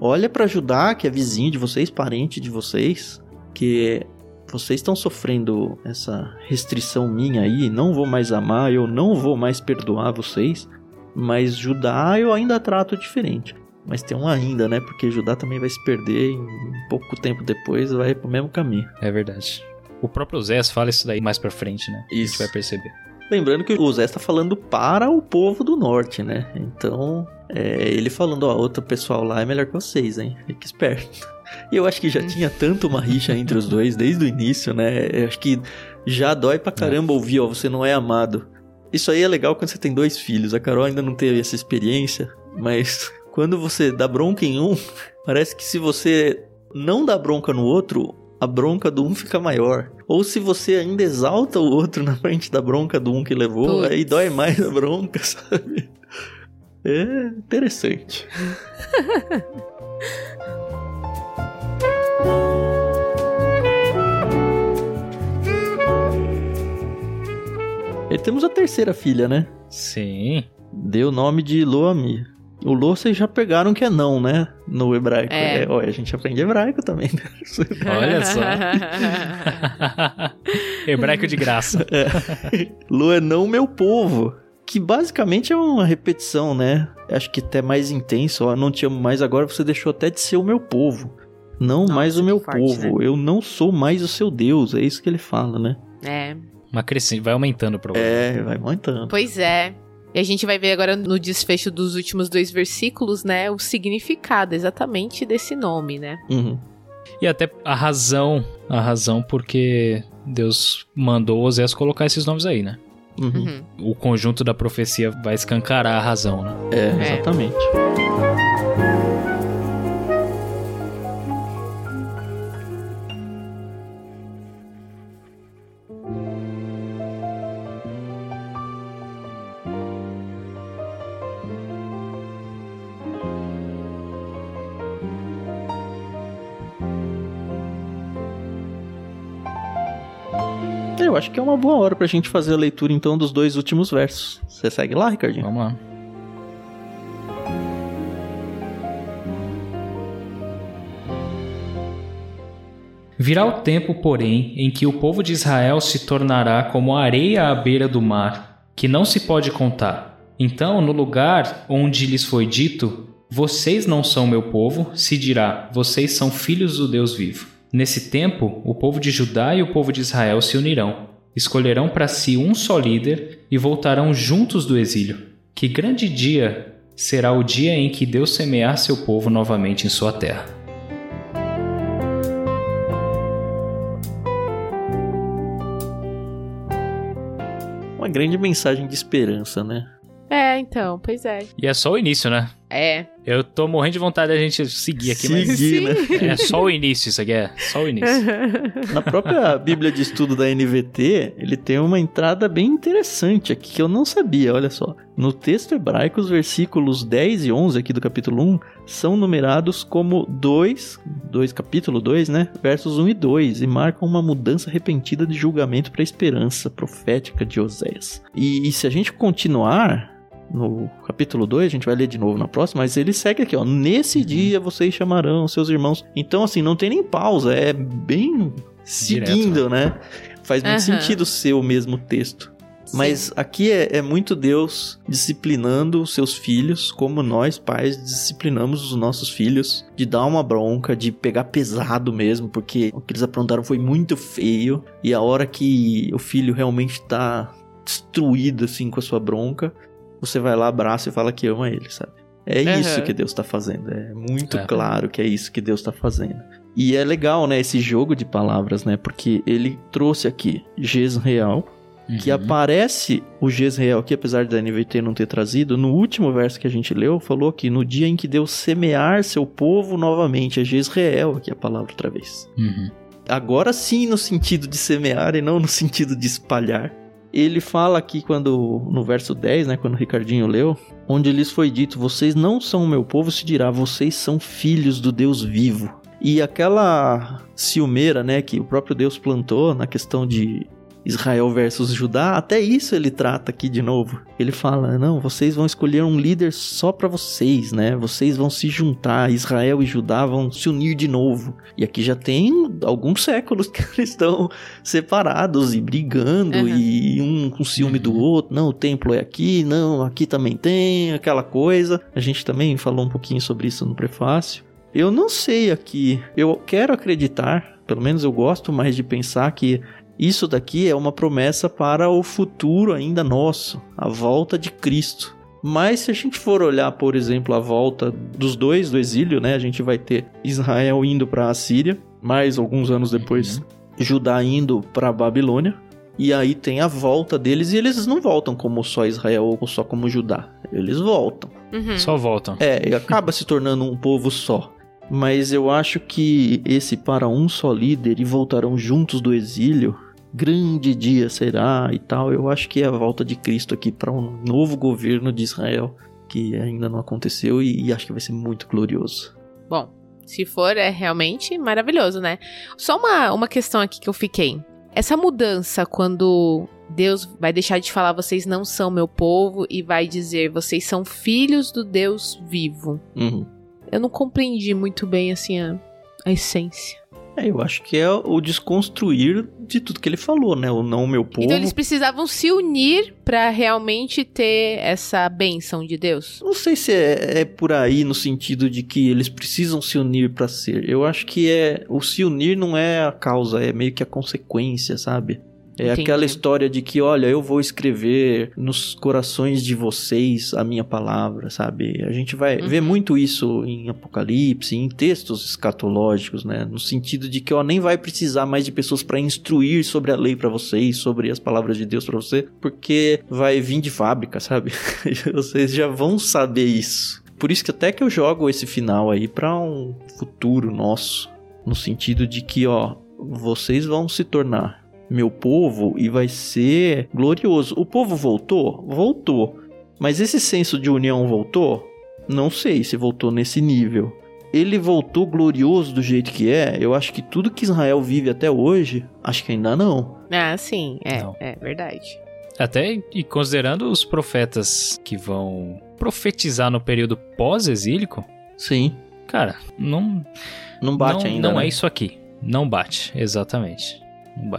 Olha pra Judá, que é vizinho de vocês, parente de vocês, que vocês estão sofrendo essa restrição minha aí, não vou mais amar, eu não vou mais perdoar vocês, mas Judá eu ainda trato diferente. Mas tem um ainda, né? Porque Judá também vai se perder e pouco tempo depois vai pro mesmo caminho. É verdade. O próprio Zés fala isso daí mais pra frente, né? A Isso. gente vai perceber. Lembrando que o Zé está falando para o povo do norte, né? Então, é, ele falando, ó, outro pessoal lá é melhor que vocês, hein? Fique esperto. E eu acho que já tinha tanto uma rixa entre os dois desde o início, né? Eu acho que já dói pra caramba ouvir, ó, você não é amado. Isso aí é legal quando você tem dois filhos. A Carol ainda não teve essa experiência, mas quando você dá bronca em um, parece que se você não dá bronca no outro, a bronca do um fica maior. Ou se você ainda exalta o outro na frente da bronca do um que levou, aí dói mais a bronca, sabe? É interessante. E temos a terceira filha, né? Sim. Deu o nome de Loami. O Lo vocês já pegaram que é não, né? No hebraico. É. É, olha, a gente aprende hebraico também. né? Olha só. Hebraico de graça. Lo é não meu povo. Que basicamente é uma repetição, né? Acho que até mais intenso. Ó, não te amo mais agora, você deixou até de ser o meu povo. Não Nossa, mais o meu forte, povo. Eu não sou mais o seu Deus. É isso que ele fala, né? é, Uma crescente, vai aumentando o problema. É, vai aumentando. pois é. E a gente vai ver agora no desfecho dos últimos dois versículos, né, o significado exatamente desse nome, né? Uhum. E até a razão, a razão porque Deus mandou Osés colocar esses nomes aí, né? Uhum. Uhum. O conjunto da profecia vai escancarar a razão, né? É, É. exatamente. Eu acho que é uma boa hora pra gente fazer a leitura então dos dois últimos versos. Você segue lá, Ricardinho? Vamos lá. Virá o tempo, porém, em que o povo de Israel se tornará como a areia à beira do mar, que não se pode contar. Então, no lugar onde lhes foi dito, vocês não são meu povo, se dirá, vocês são filhos do Deus vivo. Nesse tempo, o povo de Judá e o povo de Israel se unirão, escolherão para si um só líder e voltarão juntos do exílio. Que grande dia será o dia em que Deus semear seu povo novamente em sua terra. Uma grande mensagem de esperança, né? É, então, pois é. E é só o início, né? É. Eu tô morrendo de vontade da gente seguir aqui, mas Seguir, né? é só o início isso aqui, é só o início. Na própria Bíblia de Estudo da NVT, ele tem uma entrada bem interessante aqui que eu não sabia, olha só. No texto hebraico, os versículos 10 e 11 aqui do capítulo 1 são numerados como 2, 2 capítulo 2, né? Versos 1 e 2 e marcam uma mudança repentina de julgamento para a esperança profética de Oséias. E, e se a gente continuar no capítulo 2, a gente vai ler de novo na próxima, mas ele segue aqui, ó. Nesse dia vocês chamarão seus irmãos. Então, assim, não tem nem pausa, é bem seguindo, né? Faz muito sentido ser o mesmo texto. Mas aqui é, é muito Deus disciplinando os seus filhos, como nós, pais, disciplinamos os nossos filhos, de dar uma bronca, de pegar pesado mesmo, porque o que eles aprontaram foi muito feio, e a hora que o filho realmente tá destruído, assim, com a sua bronca, você vai lá, abraça e fala que ama ele, sabe? É Aham. isso que Deus tá fazendo, é muito É. claro que é isso que Deus tá fazendo. E é legal, né, esse jogo de palavras, né, porque ele trouxe aqui Jezreel, que Uhum. aparece o Jezreel aqui, apesar da NVT não ter trazido, no último verso que a gente leu, falou que no dia em que Deus semear seu povo novamente, é Jezreel aqui a palavra outra vez. Uhum. Agora sim no sentido de semear e não no sentido de espalhar. Ele fala aqui quando no verso 10, né, quando o Ricardinho leu, onde lhes foi dito: "Vocês não são o meu povo", se dirá: "Vocês são filhos do Deus vivo". E aquela ciumeira, né, que o próprio Deus plantou na questão de Israel versus Judá, até isso ele trata aqui de novo. Ele fala: "Não, vocês vão escolher um líder só para vocês, né? Vocês vão se juntar, Israel e Judá vão se unir de novo". E aqui já tem alguns séculos que eles estão separados e brigando Uhum. e um com ciúme do outro. Não, o templo é aqui, não, aqui também tem, aquela coisa. A gente também falou um pouquinho sobre isso no prefácio. Eu não sei aqui. Eu quero acreditar, pelo menos eu gosto mais de pensar que isso daqui é uma promessa para o futuro ainda nosso, a volta de Cristo. Mas se a gente for olhar, por exemplo, a volta dos dois do exílio, né? A gente vai ter Israel indo para a Síria, mais alguns anos depois, uhum. Judá indo para a Babilônia. E aí tem a volta deles e eles não voltam como só Israel ou só como Judá. Eles voltam. Uhum. Só voltam. É, e acaba se tornando um povo só. Mas eu acho que esse para um só líder e voltarão juntos do exílio, grande dia será e tal. Eu acho que é a volta de Cristo aqui para um novo governo de Israel que ainda não aconteceu e, e acho que vai ser muito glorioso. Bom, se for, é realmente maravilhoso, né? Só uma, uma questão aqui que eu fiquei. Essa mudança quando Deus vai deixar de falar vocês não são meu povo e vai dizer vocês são filhos do Deus vivo. Uhum. Eu não compreendi muito bem assim a, a essência. É, eu acho que é o desconstruir de tudo que ele falou, né? O não meu povo. Então eles precisavam se unir para realmente ter essa bênção de Deus? Não sei se é, é, por aí no sentido de que eles precisam se unir para ser. Eu acho que é o se unir não é a causa, é meio que a consequência, sabe? É Entendi. aquela história de que, olha, eu vou escrever nos corações de vocês a minha palavra, sabe? A gente vai uhum. ver muito isso em Apocalipse, em textos escatológicos, né? No sentido de que, ó, nem vai precisar mais de pessoas para instruir sobre a lei para vocês, sobre as palavras de Deus para você, porque vai vir de fábrica, sabe? vocês já vão saber isso. Por isso que até que eu jogo esse final aí para um futuro nosso, no sentido de que, ó, vocês vão se tornar meu povo e vai ser glorioso. O povo voltou? Voltou. Mas esse senso de união voltou? Não sei se voltou nesse nível. Ele voltou glorioso do jeito que é? Eu acho que tudo que Israel vive até hoje, acho que ainda não. Ah, sim, é, não. é verdade. Até e considerando os profetas que vão profetizar no período pós-exílico. Sim. Cara, não. Não bate não, ainda. Não né? é isso aqui. Não bate, exatamente.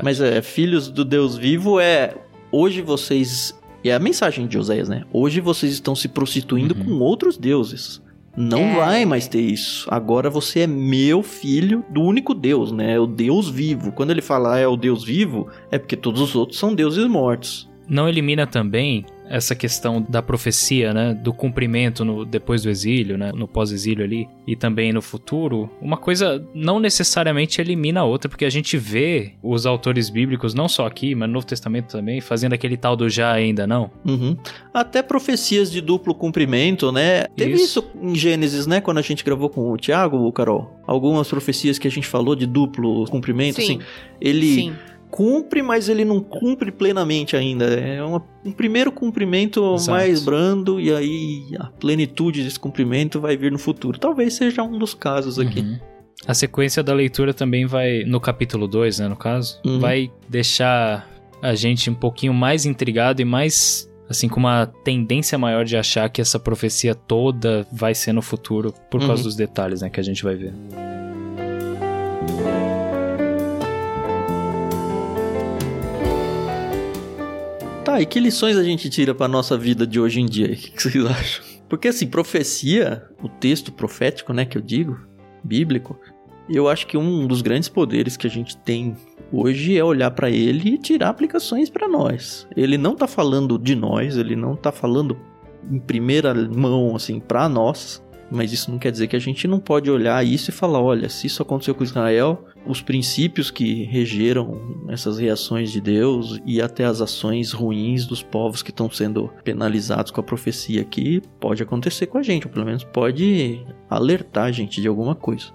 Mas é, filhos do Deus vivo é. Hoje vocês. E é a mensagem de Oséias, né? Hoje vocês estão se prostituindo uhum. com outros deuses. Não é. vai mais ter isso. Agora você é meu filho do único Deus, né? É o Deus vivo. Quando ele fala é o Deus vivo, é porque todos os outros são deuses mortos. Não elimina também essa questão da profecia, né, do cumprimento no, depois do exílio, né, no pós-exílio ali, e também no futuro, uma coisa não necessariamente elimina a outra, porque a gente vê os autores bíblicos, não só aqui, mas no Novo Testamento também, fazendo aquele tal do já ainda não. Uhum. Até profecias de duplo cumprimento, né? Teve isso. isso em Gênesis, né, quando a gente gravou com o Tiago, Carol? Algumas profecias que a gente falou de duplo cumprimento, Sim. assim, ele... Sim cumpre, mas ele não cumpre plenamente ainda. É uma, um primeiro cumprimento Exato. mais brando e aí a plenitude desse cumprimento vai vir no futuro. Talvez seja um dos casos aqui. Uhum. A sequência da leitura também vai, no capítulo 2, né, no caso, uhum. vai deixar a gente um pouquinho mais intrigado e mais assim com uma tendência maior de achar que essa profecia toda vai ser no futuro por uhum. causa dos detalhes, né, que a gente vai ver. Tá, e que lições a gente tira pra nossa vida de hoje em dia? O que vocês acham? Porque assim, profecia, o texto profético, né, que eu digo, bíblico, eu acho que um dos grandes poderes que a gente tem hoje é olhar para ele e tirar aplicações para nós. Ele não tá falando de nós, ele não tá falando em primeira mão assim para nós, mas isso não quer dizer que a gente não pode olhar isso e falar, olha, se isso aconteceu com Israel, os princípios que regeram essas reações de Deus e até as ações ruins dos povos que estão sendo penalizados com a profecia aqui pode acontecer com a gente, ou pelo menos pode alertar a gente de alguma coisa.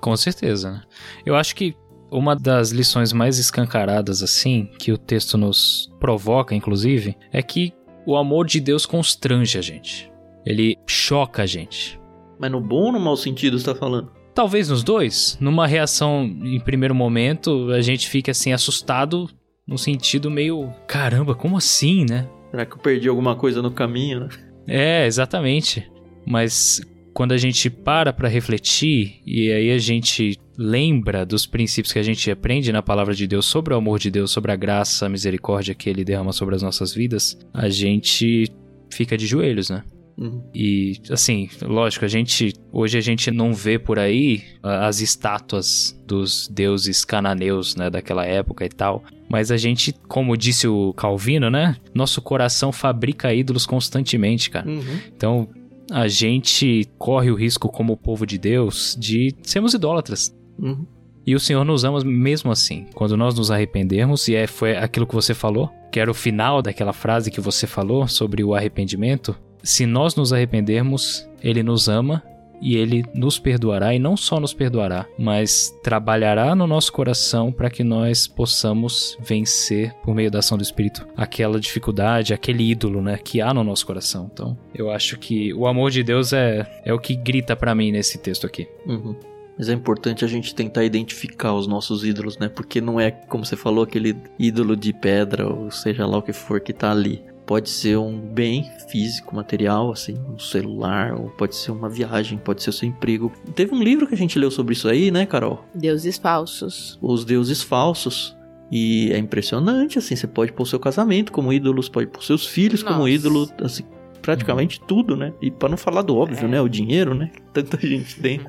Com certeza. Né? Eu acho que uma das lições mais escancaradas assim, que o texto nos provoca inclusive, é que o amor de Deus constrange a gente. Ele choca a gente. Mas no bom ou no mau sentido você tá falando? Talvez nos dois. Numa reação em primeiro momento, a gente fica assim assustado no sentido meio, caramba, como assim, né? Será que eu perdi alguma coisa no caminho, né? É, exatamente. Mas quando a gente para para refletir e aí a gente lembra dos princípios que a gente aprende na palavra de Deus sobre o amor de Deus, sobre a graça, a misericórdia que ele derrama sobre as nossas vidas, a gente fica de joelhos, né? Uhum. E, assim, lógico, a gente. Hoje a gente não vê por aí as estátuas dos deuses cananeus, né, daquela época e tal. Mas a gente, como disse o Calvino, né? Nosso coração fabrica ídolos constantemente, cara. Uhum. Então, a gente corre o risco, como povo de Deus, de sermos idólatras. Uhum. E o Senhor nos ama mesmo assim. Quando nós nos arrependermos, e é, foi aquilo que você falou, que era o final daquela frase que você falou sobre o arrependimento. Se nós nos arrependermos, Ele nos ama e Ele nos perdoará, e não só nos perdoará, mas trabalhará no nosso coração para que nós possamos vencer, por meio da ação do Espírito, aquela dificuldade, aquele ídolo né, que há no nosso coração. Então, eu acho que o amor de Deus é, é o que grita para mim nesse texto aqui. Uhum. Mas é importante a gente tentar identificar os nossos ídolos, né? Porque não é, como você falou, aquele ídolo de pedra, ou seja lá o que for que tá ali. Pode ser um bem físico, material, assim, um celular, ou pode ser uma viagem, pode ser o seu emprego. Teve um livro que a gente leu sobre isso aí, né, Carol? Deuses falsos. Os deuses falsos. E é impressionante, assim, você pode pôr seu casamento como ídolos, pode pôr seus filhos como Nossa. ídolo, assim, praticamente tudo, né? E para não falar do óbvio, né? O dinheiro, né? Tanta gente tem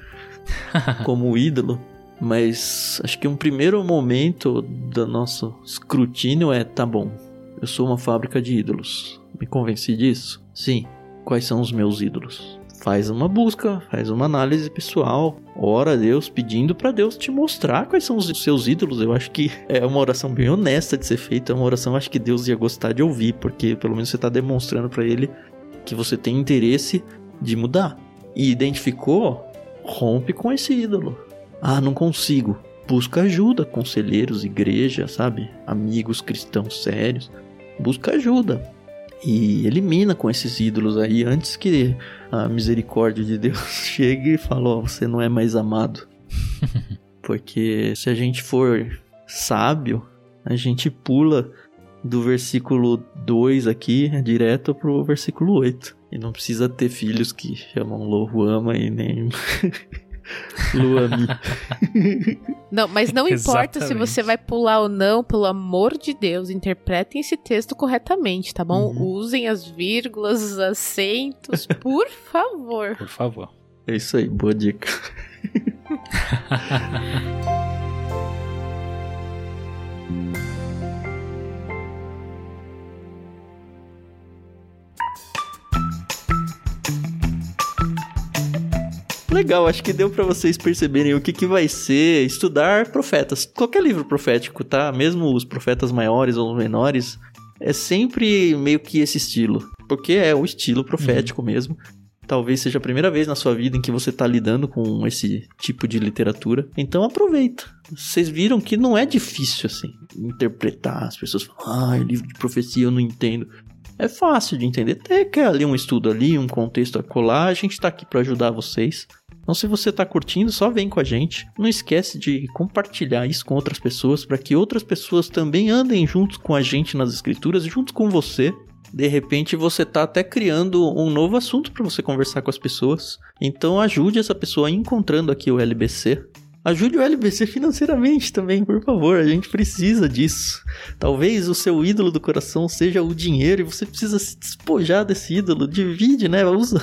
como ídolo. Mas acho que um primeiro momento do nosso escrutínio é: tá bom, eu sou uma fábrica de ídolos. Me convenci disso? Sim. Quais são os meus ídolos? Faz uma busca, faz uma análise pessoal, ora a Deus pedindo para Deus te mostrar quais são os seus ídolos. Eu acho que é uma oração bem honesta de ser feita, é uma oração acho que Deus ia gostar de ouvir, porque pelo menos você tá demonstrando para ele que você tem interesse de mudar. E identificou, rompe com esse ídolo. Ah, não consigo. Busca ajuda, conselheiros, igreja, sabe? Amigos cristãos sérios. Busca ajuda. E elimina com esses ídolos aí antes que a misericórdia de Deus chegue e fale: Ó, você não é mais amado. Porque se a gente for sábio, a gente pula do versículo 2 aqui direto pro versículo 8. E não precisa ter filhos que chamam Lohuama e nem Luami. Não, mas não importa se você vai pular ou não, pelo amor de Deus, interpretem esse texto corretamente, tá bom? Uhum. Usem as vírgulas, os acentos, por favor. Por favor. É isso aí, boa dica. Legal, acho que deu pra vocês perceberem o que, que vai ser estudar profetas. Qualquer livro profético, tá? Mesmo os profetas maiores ou menores, é sempre meio que esse estilo. Porque é o estilo profético mesmo. Talvez seja a primeira vez na sua vida em que você tá lidando com esse tipo de literatura. Então aproveita. Vocês viram que não é difícil, assim, interpretar. As pessoas falam, ah, livro de profecia eu não entendo. É fácil de entender. Até que é ali um estudo ali, um contexto a colar. A gente tá aqui para ajudar vocês. Então, se você tá curtindo, só vem com a gente. Não esquece de compartilhar isso com outras pessoas para que outras pessoas também andem juntos com a gente nas escrituras, junto com você. De repente você tá até criando um novo assunto para você conversar com as pessoas. Então ajude essa pessoa encontrando aqui o LBC. Ajude o LBC financeiramente também, por favor. A gente precisa disso. Talvez o seu ídolo do coração seja o dinheiro e você precisa se despojar desse ídolo. Divide, né? Usa,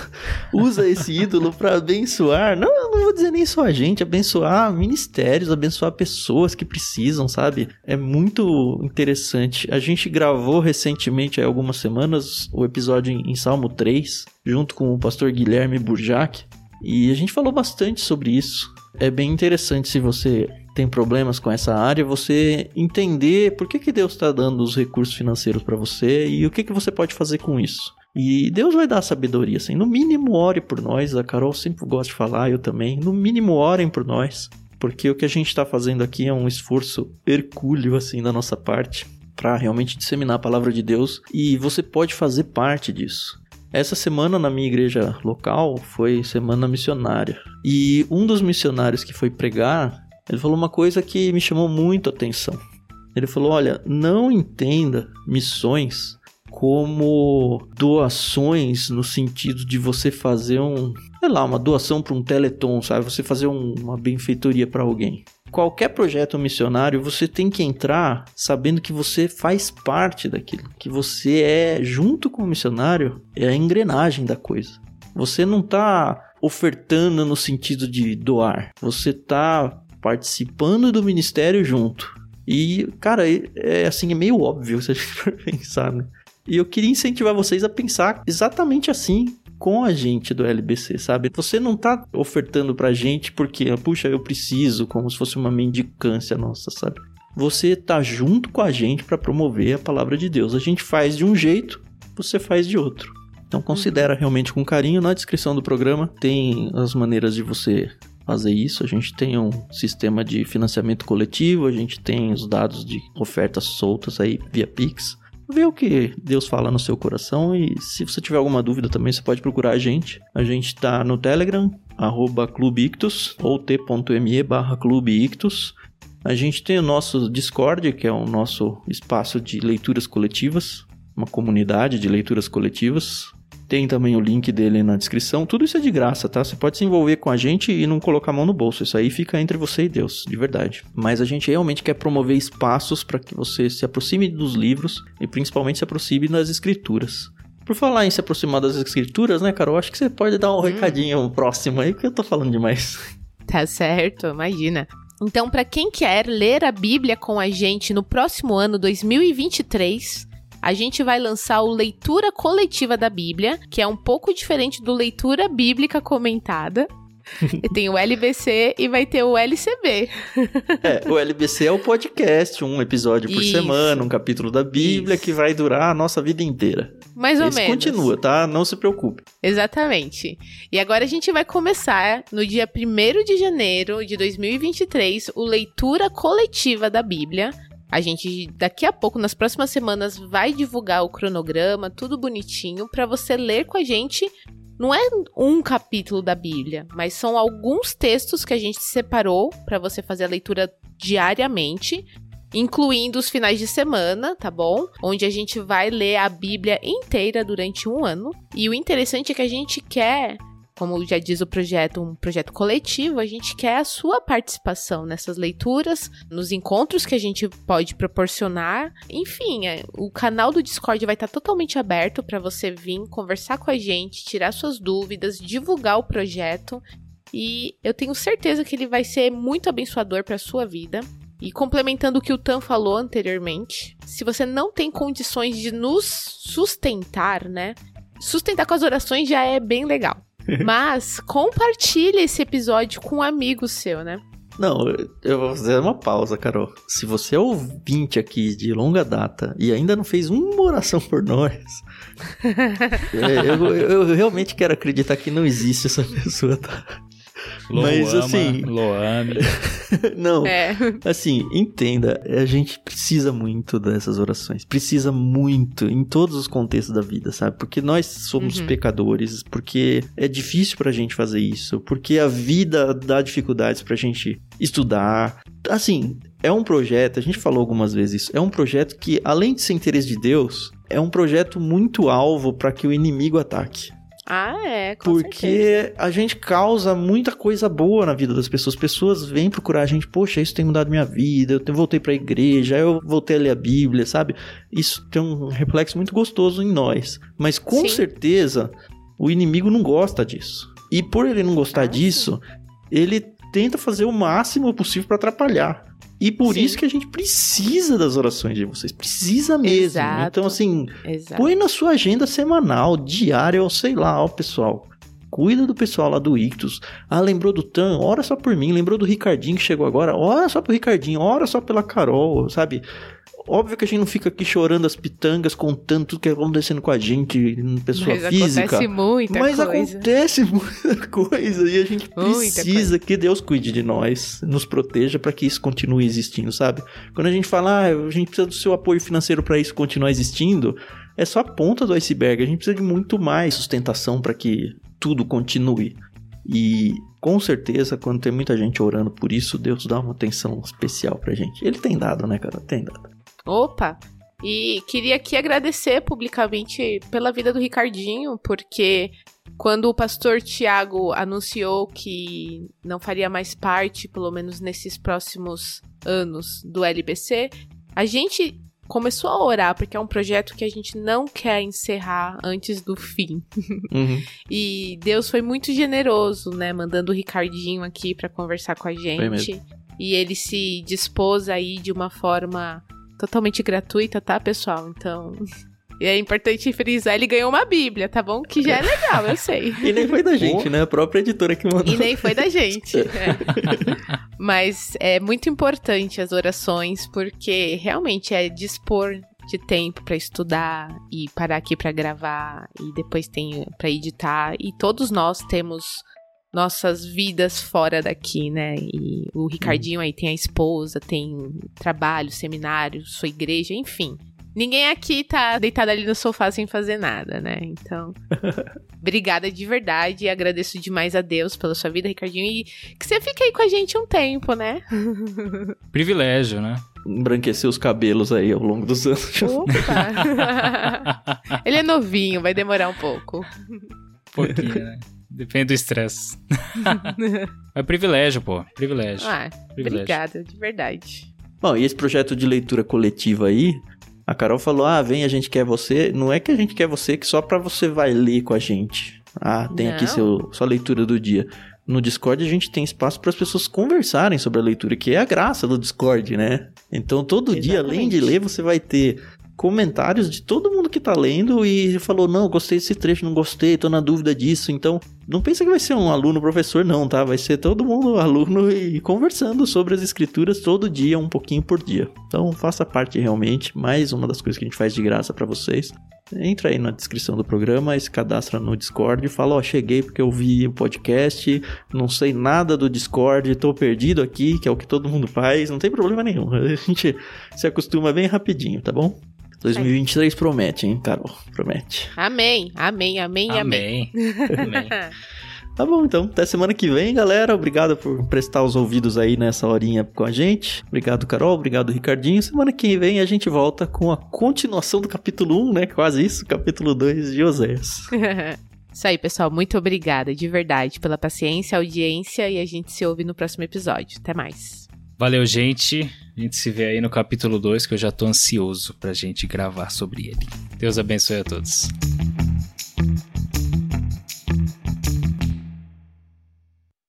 usa esse ídolo para abençoar. Não, não vou dizer nem só a gente, abençoar ministérios, abençoar pessoas que precisam, sabe? É muito interessante. A gente gravou recentemente, há algumas semanas, o episódio em, em Salmo 3, junto com o pastor Guilherme Burjac. E a gente falou bastante sobre isso. É bem interessante se você tem problemas com essa área, você entender por que, que Deus está dando os recursos financeiros para você e o que, que você pode fazer com isso. E Deus vai dar sabedoria, assim. No mínimo, ore por nós. A Carol sempre gosta de falar, eu também. No mínimo, orem por nós. Porque o que a gente está fazendo aqui é um esforço hercúleo, assim, da nossa parte. Para realmente disseminar a palavra de Deus. E você pode fazer parte disso. Essa semana na minha igreja local foi semana missionária. E um dos missionários que foi pregar, ele falou uma coisa que me chamou muito a atenção. Ele falou: "Olha, não entenda missões como doações no sentido de você fazer um, sei lá, uma doação para um teleton, sabe? Você fazer um- uma benfeitoria para alguém. Qualquer projeto missionário, você tem que entrar sabendo que você faz parte daquilo, que você é, junto com o missionário, é a engrenagem da coisa. Você não está ofertando no sentido de doar, você está participando do ministério junto. E, cara, é, assim, é meio óbvio se a gente pensar, né? E eu queria incentivar vocês a pensar exatamente assim com a gente do LBC, sabe? Você não tá ofertando pra gente porque, puxa, eu preciso, como se fosse uma mendicância nossa, sabe? Você tá junto com a gente para promover a palavra de Deus. A gente faz de um jeito, você faz de outro. Então considera realmente com carinho. Na descrição do programa tem as maneiras de você fazer isso. A gente tem um sistema de financiamento coletivo, a gente tem os dados de ofertas soltas aí via Pix vê o que Deus fala no seu coração e se você tiver alguma dúvida também, você pode procurar a gente. A gente tá no Telegram, arroba ou t.me barra. A gente tem o nosso Discord, que é o nosso espaço de leituras coletivas, uma comunidade de leituras coletivas. Tem também o link dele na descrição. Tudo isso é de graça, tá? Você pode se envolver com a gente e não colocar a mão no bolso. Isso aí fica entre você e Deus, de verdade. Mas a gente realmente quer promover espaços para que você se aproxime dos livros e principalmente se aproxime das escrituras. Por falar em se aproximar das escrituras, né, Carol? Acho que você pode dar um hum. recadinho próximo aí, porque eu tô falando demais. Tá certo, imagina. Então, para quem quer ler a Bíblia com a gente no próximo ano 2023, a gente vai lançar o Leitura Coletiva da Bíblia, que é um pouco diferente do Leitura Bíblica Comentada. Tem o LBC e vai ter o LCB. é, o LBC é o podcast, um episódio por Isso. semana, um capítulo da Bíblia Isso. que vai durar a nossa vida inteira. Mais ou Esse menos. continua, tá? Não se preocupe. Exatamente. E agora a gente vai começar no dia 1 de janeiro de 2023 o Leitura Coletiva da Bíblia, a gente daqui a pouco, nas próximas semanas, vai divulgar o cronograma, tudo bonitinho, para você ler com a gente. Não é um capítulo da Bíblia, mas são alguns textos que a gente separou para você fazer a leitura diariamente, incluindo os finais de semana, tá bom? Onde a gente vai ler a Bíblia inteira durante um ano. E o interessante é que a gente quer como já diz o projeto, um projeto coletivo, a gente quer a sua participação nessas leituras, nos encontros que a gente pode proporcionar. Enfim, é, o canal do Discord vai estar totalmente aberto para você vir conversar com a gente, tirar suas dúvidas, divulgar o projeto. E eu tenho certeza que ele vai ser muito abençoador para a sua vida. E complementando o que o Tan falou anteriormente, se você não tem condições de nos sustentar, né? Sustentar com as orações já é bem legal. Mas compartilhe esse episódio com um amigo seu, né? Não, eu vou fazer uma pausa, Carol. Se você é ouvinte aqui de longa data e ainda não fez uma oração por nós, é, eu, eu, realmente quero acreditar que não existe essa pessoa, tá? Mas assim. Loame. não. É. Assim, entenda, a gente precisa muito dessas orações. Precisa muito em todos os contextos da vida, sabe? Porque nós somos uhum. pecadores, porque é difícil pra gente fazer isso, porque a vida dá dificuldades pra gente estudar. Assim, é um projeto, a gente falou algumas vezes isso, é um projeto que, além de ser interesse de Deus, é um projeto muito alvo para que o inimigo ataque. Ah, é, com Porque certeza. a gente causa muita coisa boa na vida das pessoas. Pessoas vêm procurar a gente, poxa, isso tem mudado minha vida, eu voltei pra igreja, eu voltei a ler a Bíblia, sabe? Isso tem um reflexo muito gostoso em nós. Mas com Sim. certeza, o inimigo não gosta disso. E por ele não gostar ah, disso, ele tenta fazer o máximo possível para atrapalhar. E por Sim. isso que a gente precisa das orações de vocês. Precisa mesmo. Exato. Então, assim, Exato. põe na sua agenda semanal, diária, ou sei lá, ó, pessoal. Cuida do pessoal lá do Ictus. Ah, lembrou do Tan? Ora só por mim. Lembrou do Ricardinho que chegou agora? Ora só pro Ricardinho. Ora só pela Carol, sabe? Óbvio que a gente não fica aqui chorando as pitangas, contando tudo que é acontecendo com a gente, pessoa mas física. Acontece muita mas coisa. acontece muita coisa e a gente precisa que Deus cuide de nós, nos proteja para que isso continue existindo, sabe? Quando a gente fala, ah, a gente precisa do seu apoio financeiro para isso continuar existindo, é só a ponta do iceberg. A gente precisa de muito mais sustentação para que tudo continue. E com certeza, quando tem muita gente orando por isso, Deus dá uma atenção especial pra gente. Ele tem dado, né, cara? Tem dado. Opa! E queria aqui agradecer publicamente pela vida do Ricardinho, porque Quando o pastor Tiago anunciou que não faria mais parte, pelo menos nesses próximos anos, do LBC, a gente começou a orar, porque é um projeto que a gente não quer encerrar antes do fim. Uhum. e Deus foi muito generoso, né? Mandando o Ricardinho aqui para conversar com a gente. E ele se dispôs aí de uma forma totalmente gratuita, tá, pessoal? Então. E é importante frisar, ele ganhou uma Bíblia, tá bom? Que já é legal, eu sei. E nem foi da gente, né? A própria editora que mandou. E nem foi da gente. é. Mas é muito importante as orações, porque realmente é dispor de tempo para estudar e parar aqui para gravar e depois tem para editar e todos nós temos nossas vidas fora daqui, né? E o Ricardinho aí tem a esposa, tem trabalho, seminário, sua igreja, enfim. Ninguém aqui tá deitado ali no sofá sem fazer nada, né? Então, obrigada de verdade. Agradeço demais a Deus pela sua vida, Ricardinho. E que você fique aí com a gente um tempo, né? Privilégio, né? Embranquecer os cabelos aí ao longo dos anos. Opa! Ele é novinho, vai demorar um pouco. Um pouquinho, né? Depende do estresse. é privilégio, pô. Privilégio. Ah, privilégio. obrigada, de verdade. Bom, e esse projeto de leitura coletiva aí, a Carol falou: "Ah, vem, a gente quer você". Não é que a gente quer você que só para você vai ler com a gente. Ah, tem aqui Não. seu sua leitura do dia. No Discord a gente tem espaço para as pessoas conversarem sobre a leitura, que é a graça do Discord, né? Então todo dia, além de Exatamente. ler, você vai ter comentários de todo mundo que tá lendo e falou: "Não, gostei desse trecho, não gostei, tô na dúvida disso". Então, não pensa que vai ser um aluno professor não, tá? Vai ser todo mundo aluno e conversando sobre as escrituras todo dia, um pouquinho por dia. Então, faça parte realmente, mais uma das coisas que a gente faz de graça para vocês. Entra aí na descrição do programa se cadastra no Discord fala, ó, cheguei porque eu vi o podcast, não sei nada do Discord, tô perdido aqui, que é o que todo mundo faz, não tem problema nenhum. A gente se acostuma bem rapidinho, tá bom? 2023 promete, hein, Carol? Promete. Amém, amém, amém, amém. Amém. Amém. Tá bom, então. Até semana que vem, galera. Obrigado por prestar os ouvidos aí nessa horinha com a gente. Obrigado, Carol. Obrigado, Ricardinho. Semana que vem a gente volta com a continuação do capítulo 1, né? Quase isso. Capítulo 2 de Oséias. Isso aí, pessoal. Muito obrigada, de verdade, pela paciência, audiência e a gente se ouve no próximo episódio. Até mais. Valeu, gente. A gente se vê aí no capítulo 2, que eu já tô ansioso pra gente gravar sobre ele. Deus abençoe a todos.